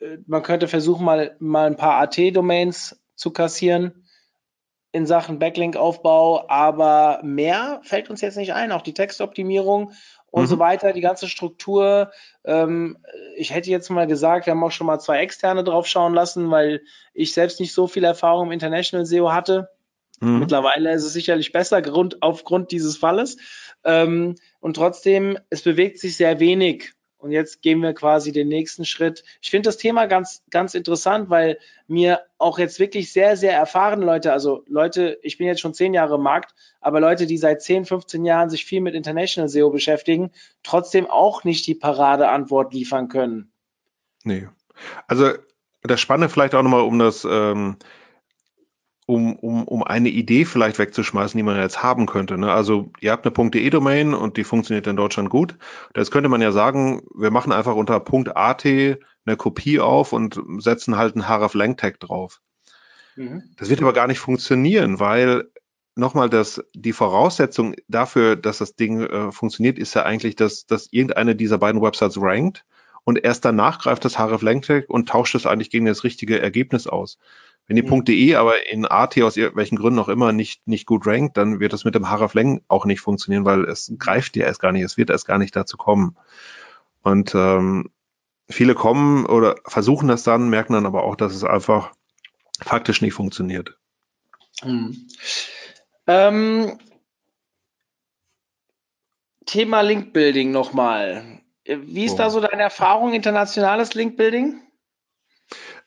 äh, man könnte versuchen, mal, mal ein paar AT-Domains zu kassieren in Sachen Backlink-Aufbau, aber mehr fällt uns jetzt nicht ein. Auch die Textoptimierung und mhm. so weiter, die ganze Struktur. Ähm, ich hätte jetzt mal gesagt, wir haben auch schon mal zwei Externe drauf schauen lassen, weil ich selbst nicht so viel Erfahrung im International SEO hatte. Mhm. Mittlerweile ist es sicherlich besser Grund, aufgrund dieses Falles. Ähm, und trotzdem, es bewegt sich sehr wenig und jetzt gehen wir quasi den nächsten Schritt. Ich finde das Thema ganz, ganz interessant, weil mir auch jetzt wirklich sehr, sehr erfahrene Leute, also Leute, ich bin jetzt schon zehn Jahre im Markt, aber Leute, die seit 10, 15 Jahren sich viel mit International SEO beschäftigen, trotzdem auch nicht die Paradeantwort liefern können. Nee. Also das Spannende vielleicht auch nochmal, um das ähm, um, um, um eine Idee vielleicht wegzuschmeißen, die man jetzt haben könnte. Ne? Also ihr habt eine .de-Domain und die funktioniert in Deutschland gut. Das könnte man ja sagen, wir machen einfach unter .at eine Kopie auf und setzen halt einen href-lang-tag drauf. Mhm. Das wird aber gar nicht funktionieren, weil nochmal, das, die Voraussetzung dafür, dass das Ding äh, funktioniert, ist ja eigentlich, dass, dass irgendeine dieser beiden Websites rankt und erst danach greift das href-lang-tag und tauscht es eigentlich gegen das richtige Ergebnis aus. Wenn die mhm. .de aber in AT aus welchen Gründen auch immer nicht, nicht gut rankt, dann wird das mit dem hreflang auch nicht funktionieren, weil es greift ja erst gar nicht, es wird erst gar nicht dazu kommen. Und ähm, viele kommen oder versuchen das dann, merken dann aber auch, dass es einfach faktisch nicht funktioniert. Hm. Ähm, Thema Linkbuilding nochmal. Wie ist oh. da so deine Erfahrung, internationales Linkbuilding?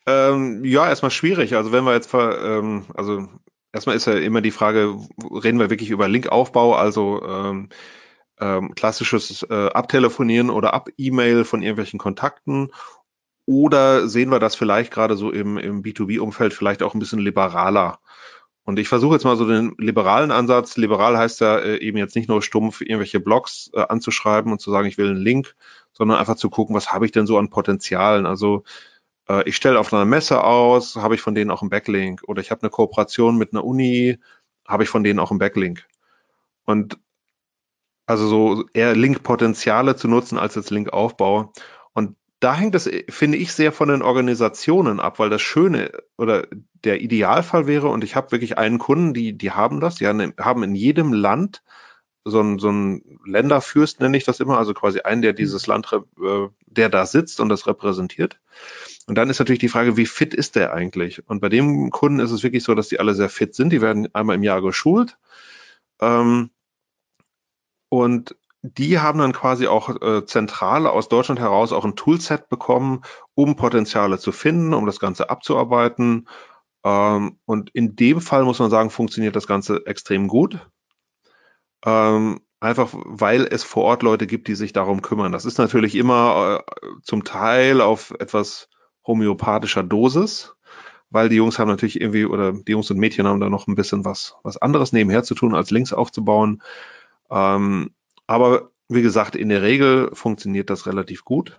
Ähm, ja, erstmal schwierig. Also wenn wir jetzt, ähm, also erstmal ist ja immer die Frage, reden wir wirklich über Linkaufbau, also ähm, ähm, klassisches äh, Abtelefonieren oder Ab-E-Mail von irgendwelchen Kontakten oder sehen wir das vielleicht gerade so im, im B2B-Umfeld vielleicht auch ein bisschen liberaler? Und ich versuche jetzt mal so den liberalen Ansatz. Liberal heißt ja äh, eben jetzt nicht nur stumpf irgendwelche Blogs äh, anzuschreiben und zu sagen, ich will einen Link, sondern einfach zu gucken, was habe ich denn so an Potenzialen? Also äh, ich stelle auf einer Messe aus, habe ich von denen auch einen Backlink. Oder ich habe eine Kooperation mit einer Uni, habe ich von denen auch einen Backlink. Und also so eher Link-Potenziale zu nutzen als jetzt Link-Aufbau. Und da hängt das, finde ich, sehr von den Organisationen ab, weil das Schöne oder der Idealfall wäre, und ich habe wirklich einen Kunden, die, die haben das, die haben in jedem Land so ein, so ein Länderfürst, nenne ich das immer, also quasi einen, der dieses Land, äh, der da sitzt und das repräsentiert. Und dann ist natürlich die Frage, wie fit ist der eigentlich? Und bei dem Kunden ist es wirklich so, dass die alle sehr fit sind. Die werden einmal im Jahr geschult. Ähm, und die haben dann quasi auch äh, zentral aus Deutschland heraus auch ein Toolset bekommen, um Potenziale zu finden, um das Ganze abzuarbeiten. Ähm, und in dem Fall muss man sagen, funktioniert das Ganze extrem gut. Ähm, einfach weil es vor Ort Leute gibt, die sich darum kümmern. Das ist natürlich immer äh, zum Teil auf etwas homöopathischer Dosis, weil die Jungs haben natürlich irgendwie, oder die Jungs und Mädchen haben da noch ein bisschen was, was anderes nebenher zu tun, als Links aufzubauen. Ähm, aber wie gesagt, in der Regel funktioniert das relativ gut.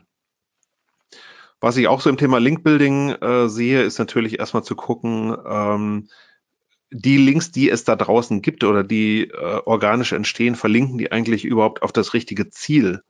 Was ich auch so im Thema Linkbuilding äh, sehe, ist natürlich erstmal zu gucken, ähm, die Links, die es da draußen gibt oder die äh, organisch entstehen, verlinken die eigentlich überhaupt auf das richtige Ziel?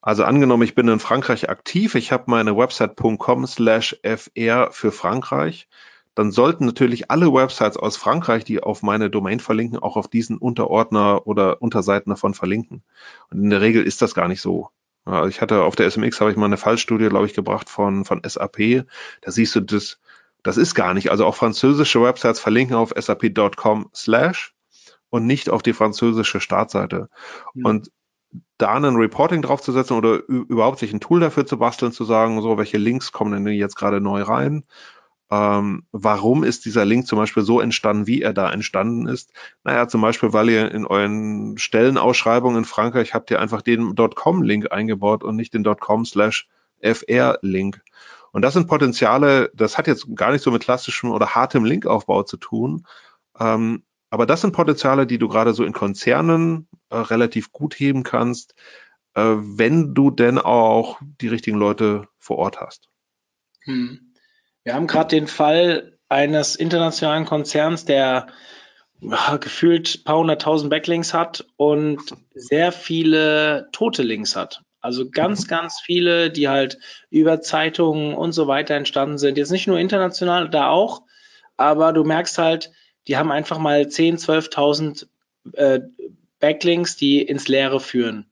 Also angenommen, ich bin in Frankreich aktiv, ich habe meine Website.com slash fr für Frankreich, dann sollten natürlich alle Websites aus Frankreich, die auf meine Domain verlinken, auch auf diesen Unterordner oder Unterseiten davon verlinken. Und in der Regel ist das gar nicht so. Also ich hatte auf der SMX habe ich mal eine Fallstudie, glaube ich, gebracht von, von SAP. Da siehst du das, das ist gar nicht. Also auch französische Websites verlinken auf sap.com slash und nicht auf die französische Startseite. Mhm. Und da ein Reporting draufzusetzen oder überhaupt sich ein Tool dafür zu basteln, zu sagen, so, welche Links kommen denn jetzt gerade neu rein? ähm, warum ist dieser Link zum Beispiel so entstanden, wie er da entstanden ist? Naja, zum Beispiel, weil ihr in euren Stellenausschreibungen in Frankreich habt ihr einfach den .com-Link eingebaut und nicht den .com/fr-Link. Und das sind Potenziale, das hat jetzt gar nicht so mit klassischem oder hartem Linkaufbau zu tun. Ähm, aber das sind Potenziale, die du gerade so in Konzernen äh, relativ gut heben kannst, äh, wenn du denn auch die richtigen Leute vor Ort hast. Hm. Wir haben gerade den Fall eines internationalen Konzerns, der ja, gefühlt ein paar hunderttausend Backlinks hat und sehr viele tote Links hat. Also ganz, ganz viele, die halt über Zeitungen und so weiter entstanden sind. Jetzt nicht nur international, da auch, aber du merkst halt, die haben einfach mal 10, 12.000 äh, Backlinks, die ins Leere führen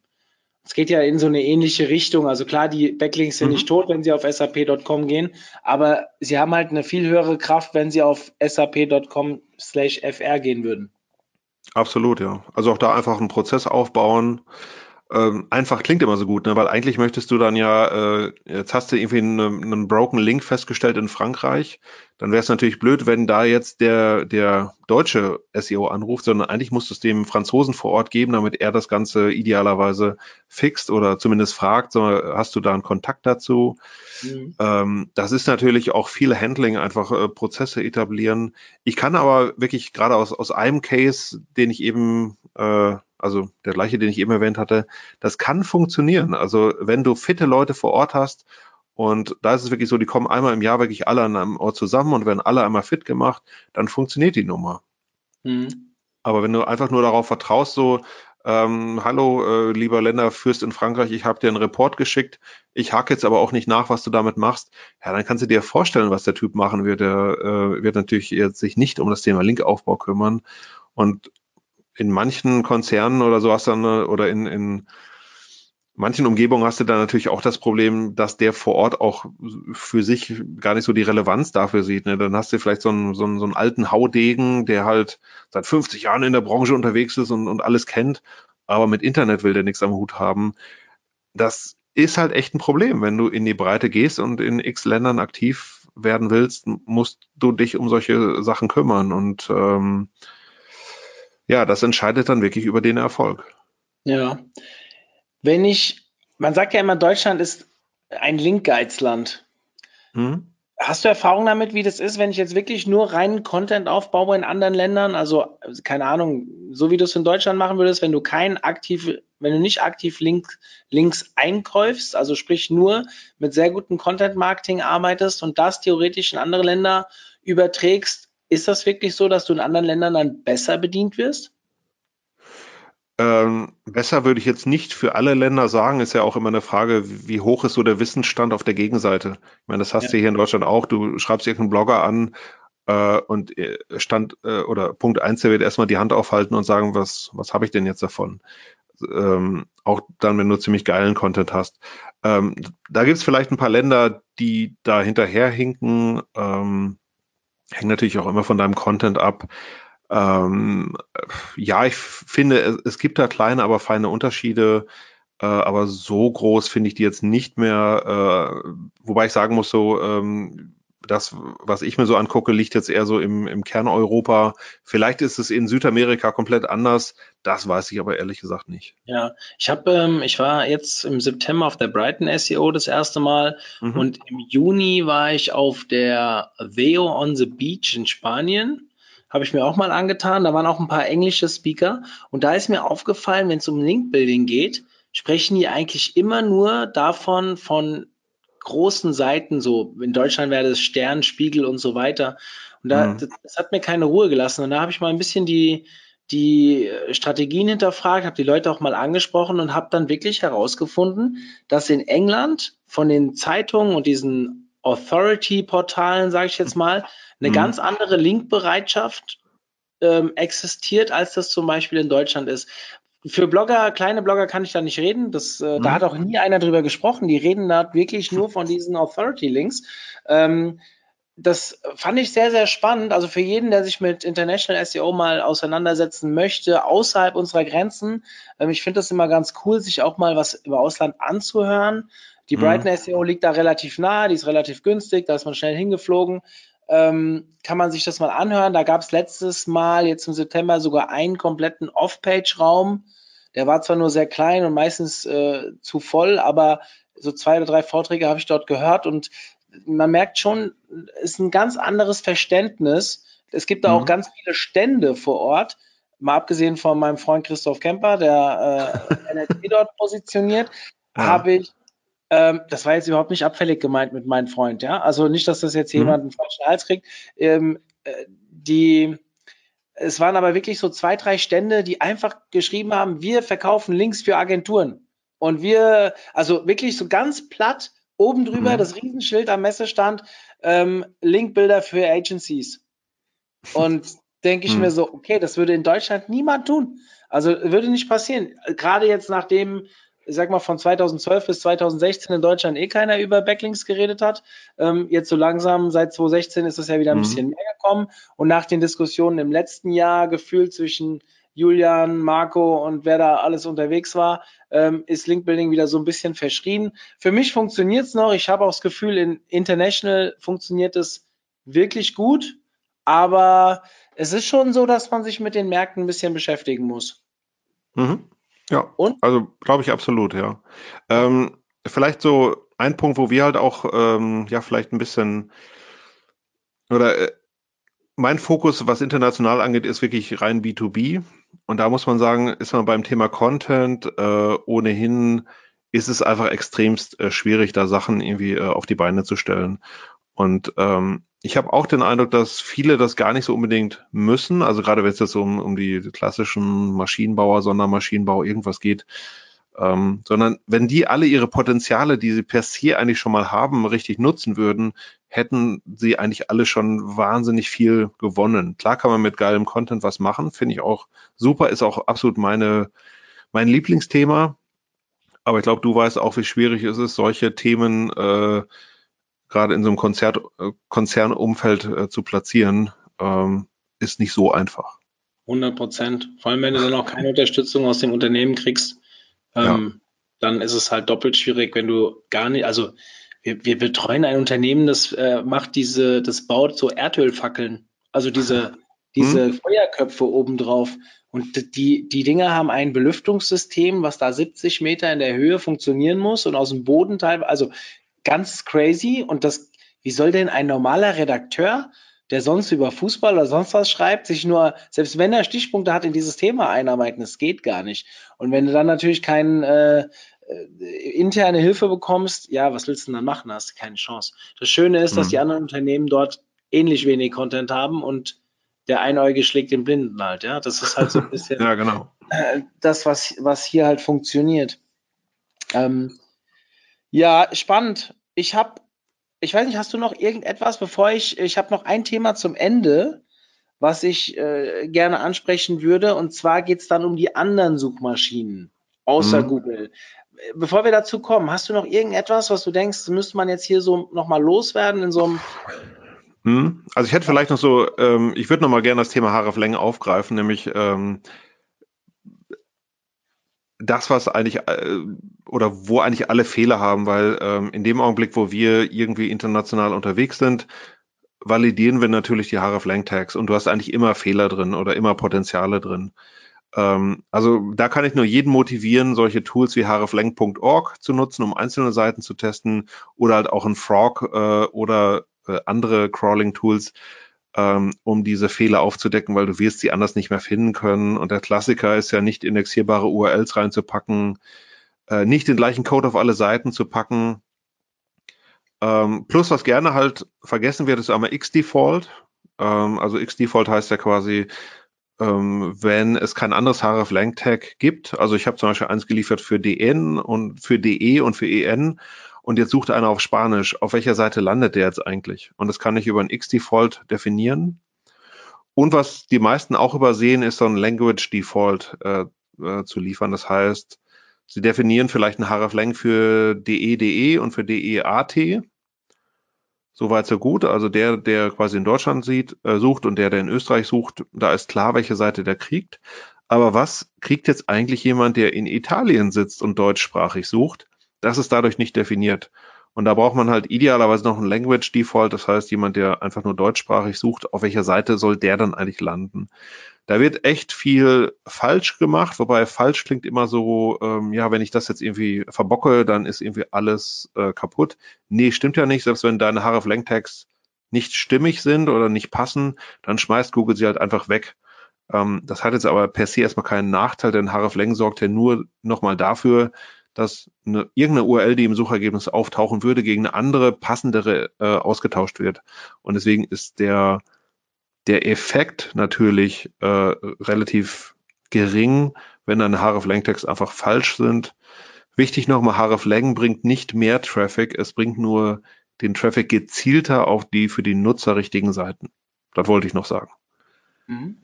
es geht ja in so eine ähnliche Richtung. Also klar, die Backlinks sind mhm. nicht tot, wenn sie auf sap.com gehen, aber sie haben halt eine viel höhere Kraft, wenn sie auf sap.com slash fr gehen würden. Absolut, ja. Also auch da einfach einen Prozess aufbauen, ähm, einfach klingt immer so gut, ne? weil eigentlich möchtest du dann ja, äh, jetzt hast du irgendwie einen, einen broken Link festgestellt in Frankreich, dann wäre es natürlich blöd, wenn da jetzt der, der deutsche SEO anruft, sondern eigentlich musst du es dem Franzosen vor Ort geben, damit er das Ganze idealerweise fixt oder zumindest fragt, so, hast du da einen Kontakt dazu? Mhm. Ähm, das ist natürlich auch viel Handling, einfach äh, Prozesse etablieren. Ich kann aber wirklich gerade aus, aus einem Case, den ich eben äh, also der gleiche, den ich eben erwähnt hatte, das kann funktionieren. Also wenn du fitte Leute vor Ort hast und da ist es wirklich so, die kommen einmal im Jahr wirklich alle an einem Ort zusammen und werden alle einmal fit gemacht, dann funktioniert die Nummer. Mhm. Aber wenn du einfach nur darauf vertraust, so, ähm, hallo, äh, lieber Länderfürst in Frankreich, ich habe dir einen Report geschickt, ich hake jetzt aber auch nicht nach, was du damit machst, ja, dann kannst du dir vorstellen, was der Typ machen wird. Er äh, wird natürlich jetzt sich nicht um das Thema Linkaufbau kümmern. Und in manchen Konzernen oder so hast du dann, oder in, in manchen Umgebungen hast du dann natürlich auch das Problem, dass der vor Ort auch für sich gar nicht so die Relevanz dafür sieht. Ne? Dann hast du vielleicht so einen, so, einen, so einen alten Haudegen, der halt seit 50 Jahren in der Branche unterwegs ist und, und alles kennt, aber mit Internet will der nichts am Hut haben. Das ist halt echt ein Problem. Wenn du in die Breite gehst und in x Ländern aktiv werden willst, musst du dich um solche Sachen kümmern. Und ähm, ja, das entscheidet dann wirklich über den Erfolg. Ja. Wenn ich, man sagt ja immer, Deutschland ist ein Linkgeizland. Hm? Hast du Erfahrung damit, wie das ist, wenn ich jetzt wirklich nur reinen Content aufbaue in anderen Ländern? Also, keine Ahnung, so wie du es in Deutschland machen würdest, wenn du kein aktiv, wenn du nicht aktiv Link, Links einkäufst, also sprich nur mit sehr gutem Content-Marketing arbeitest und das theoretisch in andere Länder überträgst, ist das wirklich so, dass du in anderen Ländern dann besser bedient wirst? Ähm, besser würde ich jetzt nicht für alle Länder sagen, ist ja auch immer eine Frage, wie hoch ist so der Wissensstand auf der Gegenseite. Ich meine, das hast ja. du hier in Deutschland auch. Du schreibst irgendeinen Blogger an äh, und äh, Stand äh, oder Punkt eins, der wird erstmal die Hand aufhalten und sagen, was, was habe ich denn jetzt davon? Ähm, auch dann, wenn du ziemlich geilen Content hast. Ähm, da gibt es vielleicht ein paar Länder, die da hinterherhinken. Ähm, hängt natürlich auch immer von deinem Content ab. Ähm, ja, ich finde, es, es, gibt da kleine, aber feine Unterschiede. Äh, aber so groß finde ich die jetzt nicht mehr. Äh, wobei ich sagen muss, so, ähm, das, was ich mir so angucke, liegt jetzt eher so im, im Kerneuropa. Vielleicht ist es in Südamerika komplett anders. Das weiß ich aber ehrlich gesagt nicht. Ja, ich habe, ähm, ich war jetzt im September auf der Brighton SEO das erste Mal mhm. und im Juni war ich auf der Veo on the Beach in Spanien. Habe ich mir auch mal angetan. Da waren auch ein paar englische Speaker und da ist mir aufgefallen, wenn es um Link-Building geht, sprechen die eigentlich immer nur davon von großen Seiten, so in Deutschland wäre das Stern, Spiegel und so weiter. Und da, mhm. das, das, hat mir keine Ruhe gelassen. Und da habe ich mal ein bisschen die, die Strategien hinterfragt, habe die Leute auch mal angesprochen und habe dann wirklich herausgefunden, dass in England von den Zeitungen und diesen Authority-Portalen, sage ich jetzt mal, eine mhm. ganz andere Linkbereitschaft ähm, existiert, als das zum Beispiel in Deutschland ist für Blogger, kleine Blogger kann ich da nicht reden. Das, äh, mhm. Da hat auch nie einer drüber gesprochen. Die reden da wirklich nur von diesen Authority-Links. Ähm, das fand ich sehr, sehr spannend. Also für jeden, der sich mit International SEO mal auseinandersetzen möchte, außerhalb unserer Grenzen. Ähm, ich finde das immer ganz cool, sich auch mal was über Ausland anzuhören. Die mhm. Brighton SEO liegt da relativ nah, die ist relativ günstig, da ist man schnell hingeflogen. Ähm, kann man sich das mal anhören. Da gab es letztes Mal, jetzt im September, sogar einen kompletten Off-Page-Raum. Der war zwar nur sehr klein und meistens äh, zu voll, aber so zwei oder drei Vorträge habe ich dort gehört und man merkt schon, es ist ein ganz anderes Verständnis. Es gibt da mhm. auch ganz viele Stände vor Ort, mal abgesehen von meinem Freund Christoph Kemper, der äh, NLP dort positioniert, ja. habe ich ähm, das war jetzt überhaupt nicht abfällig gemeint mit meinem Freund, ja. Also nicht, dass das jetzt mhm. jemand einen falschen Hals kriegt. Ähm, äh, die, es waren aber wirklich so zwei, drei Stände, die einfach geschrieben haben, wir verkaufen Links für Agenturen. Und wir, also wirklich so ganz platt, oben drüber mhm. das Riesenschild am Messestand, ähm, Linkbilder für Agencies. Und denke ich mhm. mir so, okay, das würde in Deutschland niemand tun. Also würde nicht passieren. Gerade jetzt nachdem ich sag mal, von 2012 bis 2016 in Deutschland eh keiner über Backlinks geredet hat. Ähm, jetzt so langsam, seit 2016 ist es ja wieder ein mhm. bisschen mehr gekommen. Und nach den Diskussionen im letzten Jahr gefühlt zwischen Julian, Marco und wer da alles unterwegs war, ähm, ist Linkbuilding wieder so ein bisschen verschrien. Für mich funktioniert es noch. Ich habe auch das Gefühl, in International funktioniert es wirklich gut. Aber es ist schon so, dass man sich mit den Märkten ein bisschen beschäftigen muss. Mhm. Ja, Und? also glaube ich absolut, ja. Ähm, vielleicht so ein Punkt, wo wir halt auch, ähm, ja, vielleicht ein bisschen, oder äh, mein Fokus, was international angeht, ist wirklich rein B2B. Und da muss man sagen, ist man beim Thema Content äh, ohnehin, ist es einfach extremst äh, schwierig, da Sachen irgendwie äh, auf die Beine zu stellen. Und ähm, ich habe auch den Eindruck, dass viele das gar nicht so unbedingt müssen. Also gerade wenn es jetzt um, um die klassischen Maschinenbauer, Sondermaschinenbau, irgendwas geht, ähm, sondern wenn die alle ihre Potenziale, die sie per se eigentlich schon mal haben, richtig nutzen würden, hätten sie eigentlich alle schon wahnsinnig viel gewonnen. Klar kann man mit geilem Content was machen, finde ich auch super, ist auch absolut meine, mein Lieblingsthema. Aber ich glaube, du weißt auch, wie schwierig es ist, solche Themen äh, gerade in so einem Konzert, äh, Konzernumfeld äh, zu platzieren, ähm, ist nicht so einfach. 100 Prozent. Vor allem, wenn du dann auch keine Unterstützung aus dem Unternehmen kriegst, ähm, ja. dann ist es halt doppelt schwierig, wenn du gar nicht, also wir, wir betreuen ein Unternehmen, das äh, macht diese, das baut so Erdölfackeln, also diese, diese hm. Feuerköpfe obendrauf. Und die, die Dinger haben ein Belüftungssystem, was da 70 Meter in der Höhe funktionieren muss und aus dem Boden teilweise, also ganz crazy und das, wie soll denn ein normaler Redakteur, der sonst über Fußball oder sonst was schreibt, sich nur, selbst wenn er Stichpunkte hat, in dieses Thema einarbeiten? Das geht gar nicht. Und wenn du dann natürlich keine äh, interne Hilfe bekommst, ja, was willst du denn dann machen? Hast du keine Chance. Das Schöne ist, mhm. dass die anderen Unternehmen dort ähnlich wenig Content haben und der Einäugige schlägt den Blinden halt, ja. Das ist halt so ein bisschen ja, genau. Äh, das, was, was hier halt funktioniert. Ähm, ja, spannend. Ich habe, ich weiß nicht, hast du noch irgendetwas, bevor ich, ich habe noch ein Thema zum Ende, was ich äh, gerne ansprechen würde. Und zwar geht es dann um die anderen Suchmaschinen außer mhm. Google. Bevor wir dazu kommen, hast du noch irgendetwas, was du denkst, müsste man jetzt hier so nochmal loswerden in so einem hm? also ich hätte vielleicht noch so, ähm, ich würde noch mal gerne das Thema Haareflänge aufgreifen, nämlich ähm, das, was eigentlich äh, oder wo eigentlich alle Fehler haben, weil ähm, in dem Augenblick, wo wir irgendwie international unterwegs sind, validieren wir natürlich die Href Tags und du hast eigentlich immer Fehler drin oder immer Potenziale drin. Ähm, also da kann ich nur jeden motivieren, solche Tools wie hreflang.org zu nutzen, um einzelne Seiten zu testen oder halt auch ein Frog äh, oder äh, andere Crawling-Tools, ähm, um diese Fehler aufzudecken, weil du wirst sie anders nicht mehr finden können. Und der Klassiker ist ja nicht indexierbare URLs reinzupacken, äh, nicht den gleichen Code auf alle Seiten zu packen. Ähm, plus, was gerne halt vergessen wird, ist einmal Xdefault. Ähm, also Xdefault heißt ja quasi, wenn es kein anderes href Tag gibt. Also ich habe zum Beispiel eins geliefert für DN und für DE und für EN und jetzt sucht einer auf Spanisch, auf welcher Seite landet der jetzt eigentlich? Und das kann ich über ein X-Default definieren. Und was die meisten auch übersehen, ist so ein Language Default äh, äh, zu liefern. Das heißt, sie definieren vielleicht ein hreflang für DE, DE und für DEAT. Soweit so gut. Also der, der quasi in Deutschland sieht, äh, sucht und der, der in Österreich sucht, da ist klar, welche Seite der kriegt. Aber was kriegt jetzt eigentlich jemand, der in Italien sitzt und deutschsprachig sucht? Das ist dadurch nicht definiert. Und da braucht man halt idealerweise noch ein Language Default, das heißt, jemand, der einfach nur deutschsprachig sucht, auf welcher Seite soll der dann eigentlich landen? Da wird echt viel falsch gemacht, wobei falsch klingt immer so, ähm, ja, wenn ich das jetzt irgendwie verbocke, dann ist irgendwie alles äh, kaputt. Nee, stimmt ja nicht. Selbst wenn deine href-Lang-Tags nicht stimmig sind oder nicht passen, dann schmeißt Google sie halt einfach weg. Ähm, das hat jetzt aber per se erstmal keinen Nachteil, denn href-Lang sorgt ja nur nochmal dafür, dass eine, irgendeine URL, die im Suchergebnis auftauchen würde, gegen eine andere, passendere äh, ausgetauscht wird. Und deswegen ist der, der Effekt natürlich äh, relativ gering, wenn deine href-Lang-Tags einfach falsch sind. Wichtig nochmal, href-Lang bringt nicht mehr Traffic, es bringt nur den Traffic gezielter auf die für die Nutzer richtigen Seiten. Das wollte ich noch sagen. Mhm.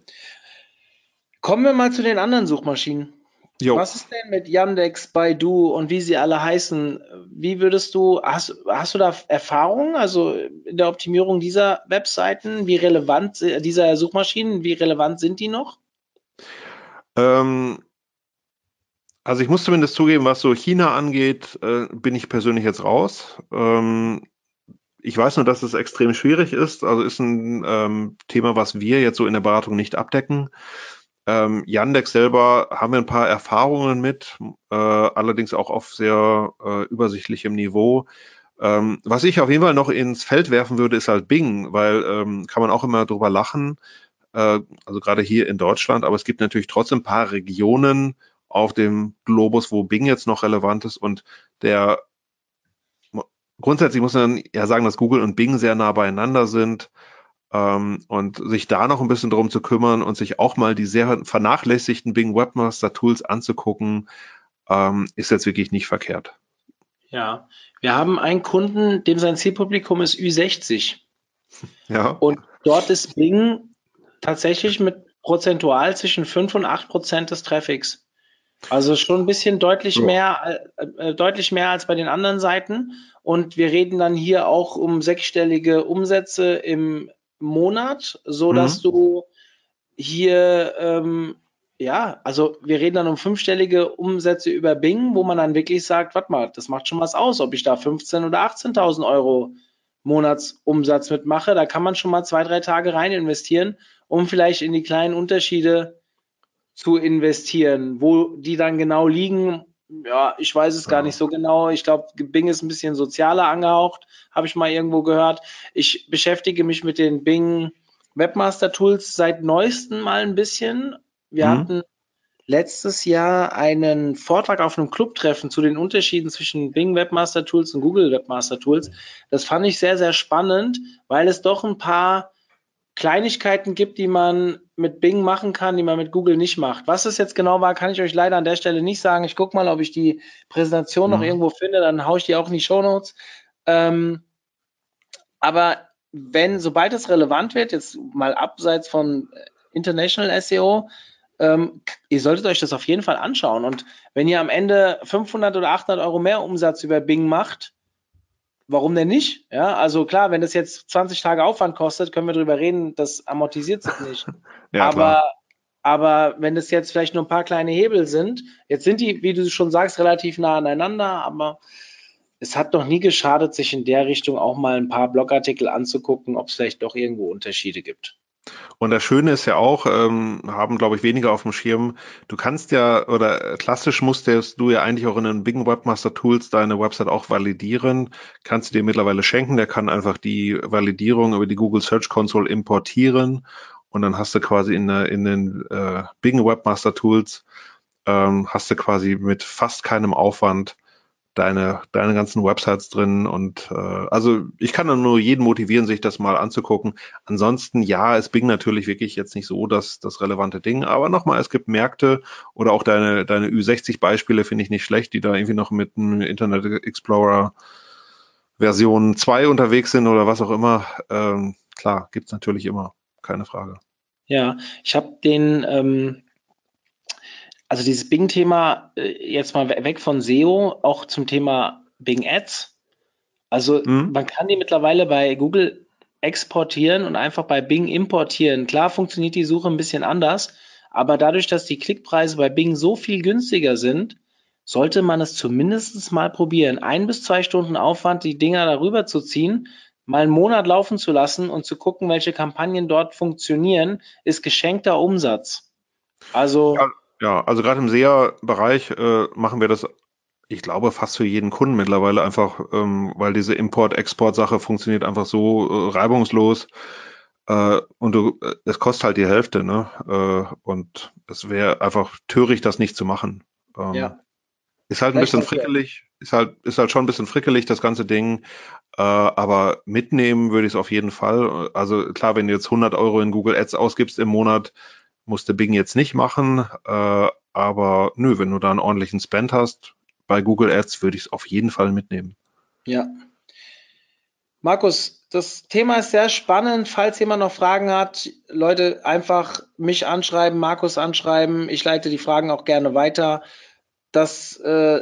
Kommen wir mal zu den anderen Suchmaschinen. Jo. Was ist denn mit Yandex, Baidu und wie sie alle heißen? Wie würdest du, hast, hast du da Erfahrungen, also in der Optimierung dieser Webseiten? Wie relevant, dieser Suchmaschinen, wie relevant sind die noch? Ähm, also ich muss zumindest zugeben, was so China angeht, äh, bin ich persönlich jetzt raus. Ähm, ich weiß nur, dass es extrem schwierig ist. Also ist ein ähm, Thema, was wir jetzt so in der Beratung nicht abdecken. Ähm, Yandex selber haben wir ein paar Erfahrungen mit, äh, allerdings auch auf sehr äh, übersichtlichem Niveau. Ähm, was ich auf jeden Fall noch ins Feld werfen würde, ist halt Bing, weil ähm, kann man auch immer drüber lachen, äh, also gerade hier in Deutschland, aber es gibt natürlich trotzdem ein paar Regionen auf dem Globus, wo Bing jetzt noch relevant ist und der grundsätzlich muss man ja sagen, dass Google und Bing sehr nah beieinander sind. Ähm, und sich da noch ein bisschen drum zu kümmern und sich auch mal die sehr vernachlässigten Bing Webmaster Tools anzugucken, ähm, ist jetzt wirklich nicht verkehrt. Ja, wir haben einen Kunden, dem sein Zielpublikum ist Ü60. Ja. Und dort ist Bing tatsächlich mit prozentual zwischen 5 und 8 Prozent des Traffics. Also schon ein bisschen deutlich ja. mehr, äh, äh, deutlich mehr als bei den anderen Seiten. Und wir reden dann hier auch um sechsstellige Umsätze im Monat, so dass mhm. du hier, ähm, ja, also wir reden dann um fünfstellige Umsätze über Bing, wo man dann wirklich sagt, warte mal, das macht schon was aus, ob ich da 15.000 oder 18.000 Euro Monatsumsatz mitmache. Da kann man schon mal zwei, drei Tage rein investieren, um vielleicht in die kleinen Unterschiede zu investieren. Wo die dann genau liegen, ja, ich weiß es gar nicht so genau. Ich glaube, Bing ist ein bisschen sozialer angehaucht, habe ich mal irgendwo gehört. Ich beschäftige mich mit den Bing Webmaster Tools seit neuestem mal ein bisschen. Wir mhm. hatten letztes Jahr einen Vortrag auf einem Clubtreffen zu den Unterschieden zwischen Bing Webmaster Tools und Google Webmaster Tools. Das fand ich sehr, sehr spannend, weil es doch ein paar Kleinigkeiten gibt, die man mit Bing machen kann, die man mit Google nicht macht. Was es jetzt genau war, kann ich euch leider an der Stelle nicht sagen. Ich gucke mal, ob ich die Präsentation mhm. noch irgendwo finde, dann haue ich die auch in die Show Notes. Ähm, aber wenn, sobald es relevant wird, jetzt mal abseits von International SEO, ähm, ihr solltet euch das auf jeden Fall anschauen. Und wenn ihr am Ende 500 oder 800 Euro mehr Umsatz über Bing macht, warum denn nicht? Ja, also klar, wenn das jetzt 20 Tage Aufwand kostet, können wir darüber reden, das amortisiert sich nicht. ja, aber, aber wenn das jetzt vielleicht nur ein paar kleine Hebel sind, jetzt sind die, wie du schon sagst, relativ nah aneinander, aber es hat noch nie geschadet, sich in der Richtung auch mal ein paar Blogartikel anzugucken, ob es vielleicht doch irgendwo Unterschiede gibt. Und das Schöne ist ja auch, ähm, haben glaube ich weniger auf dem Schirm, du kannst ja, oder klassisch musstest du ja eigentlich auch in den Bing Webmaster Tools deine Website auch validieren. Kannst du dir mittlerweile schenken, der kann einfach die Validierung über die Google Search Console importieren und dann hast du quasi in, in den äh, Bing Webmaster Tools, ähm, hast du quasi mit fast keinem Aufwand deine, deine ganzen Websites drin und äh, also ich kann dann nur jeden motivieren, sich das mal anzugucken. Ansonsten, ja, ist Bing natürlich wirklich jetzt nicht so das, das relevante Ding, aber nochmal, es gibt Märkte oder auch deine, deine Ü60-Beispiele finde ich nicht schlecht, die da irgendwie noch mit einem Internet Explorer Version 2 unterwegs sind oder was auch immer. Ähm, klar, gibt's natürlich immer, keine Frage. Ja, ich habe den ähm, also dieses Bing-Thema, äh, jetzt mal weg von SEO, auch zum Thema Bing Ads. Also mhm. man kann die mittlerweile bei Google exportieren und einfach bei Bing importieren. Klar funktioniert die Suche ein bisschen anders, aber dadurch, dass die Klickpreise bei Bing so viel günstiger sind, sollte man es zumindest mal probieren. Ein bis zwei Stunden Aufwand, die Dinger darüber zu ziehen, mal einen Monat laufen zu lassen und zu gucken, welche Kampagnen dort funktionieren, ist geschenkter Umsatz. Also. Ja, ja also gerade im SEA-Bereich äh, machen wir das, ich glaube, fast für jeden Kunden mittlerweile einfach, ähm, weil diese Import-Export-Sache funktioniert einfach so äh, reibungslos. Äh, und du, äh, es kostet halt die Hälfte, ne? Äh, und es wäre einfach töricht, das nicht zu machen. Ähm, ja. Ist halt ein bisschen frickelig, ist halt, ist halt schon ein bisschen frickelig, das ganze Ding. Äh, aber mitnehmen würde ich es auf jeden Fall. Also klar, wenn du jetzt 100 Euro in Google Ads ausgibst im Monat, musste Bing jetzt nicht machen. Äh, aber nö, wenn du da einen ordentlichen Spend hast bei Google Ads, würde ich es auf jeden Fall mitnehmen. Ja. Markus, das Thema ist sehr spannend. Falls jemand noch Fragen hat, Leute, einfach mich anschreiben, Markus anschreiben. Ich leite die Fragen auch gerne weiter dass äh,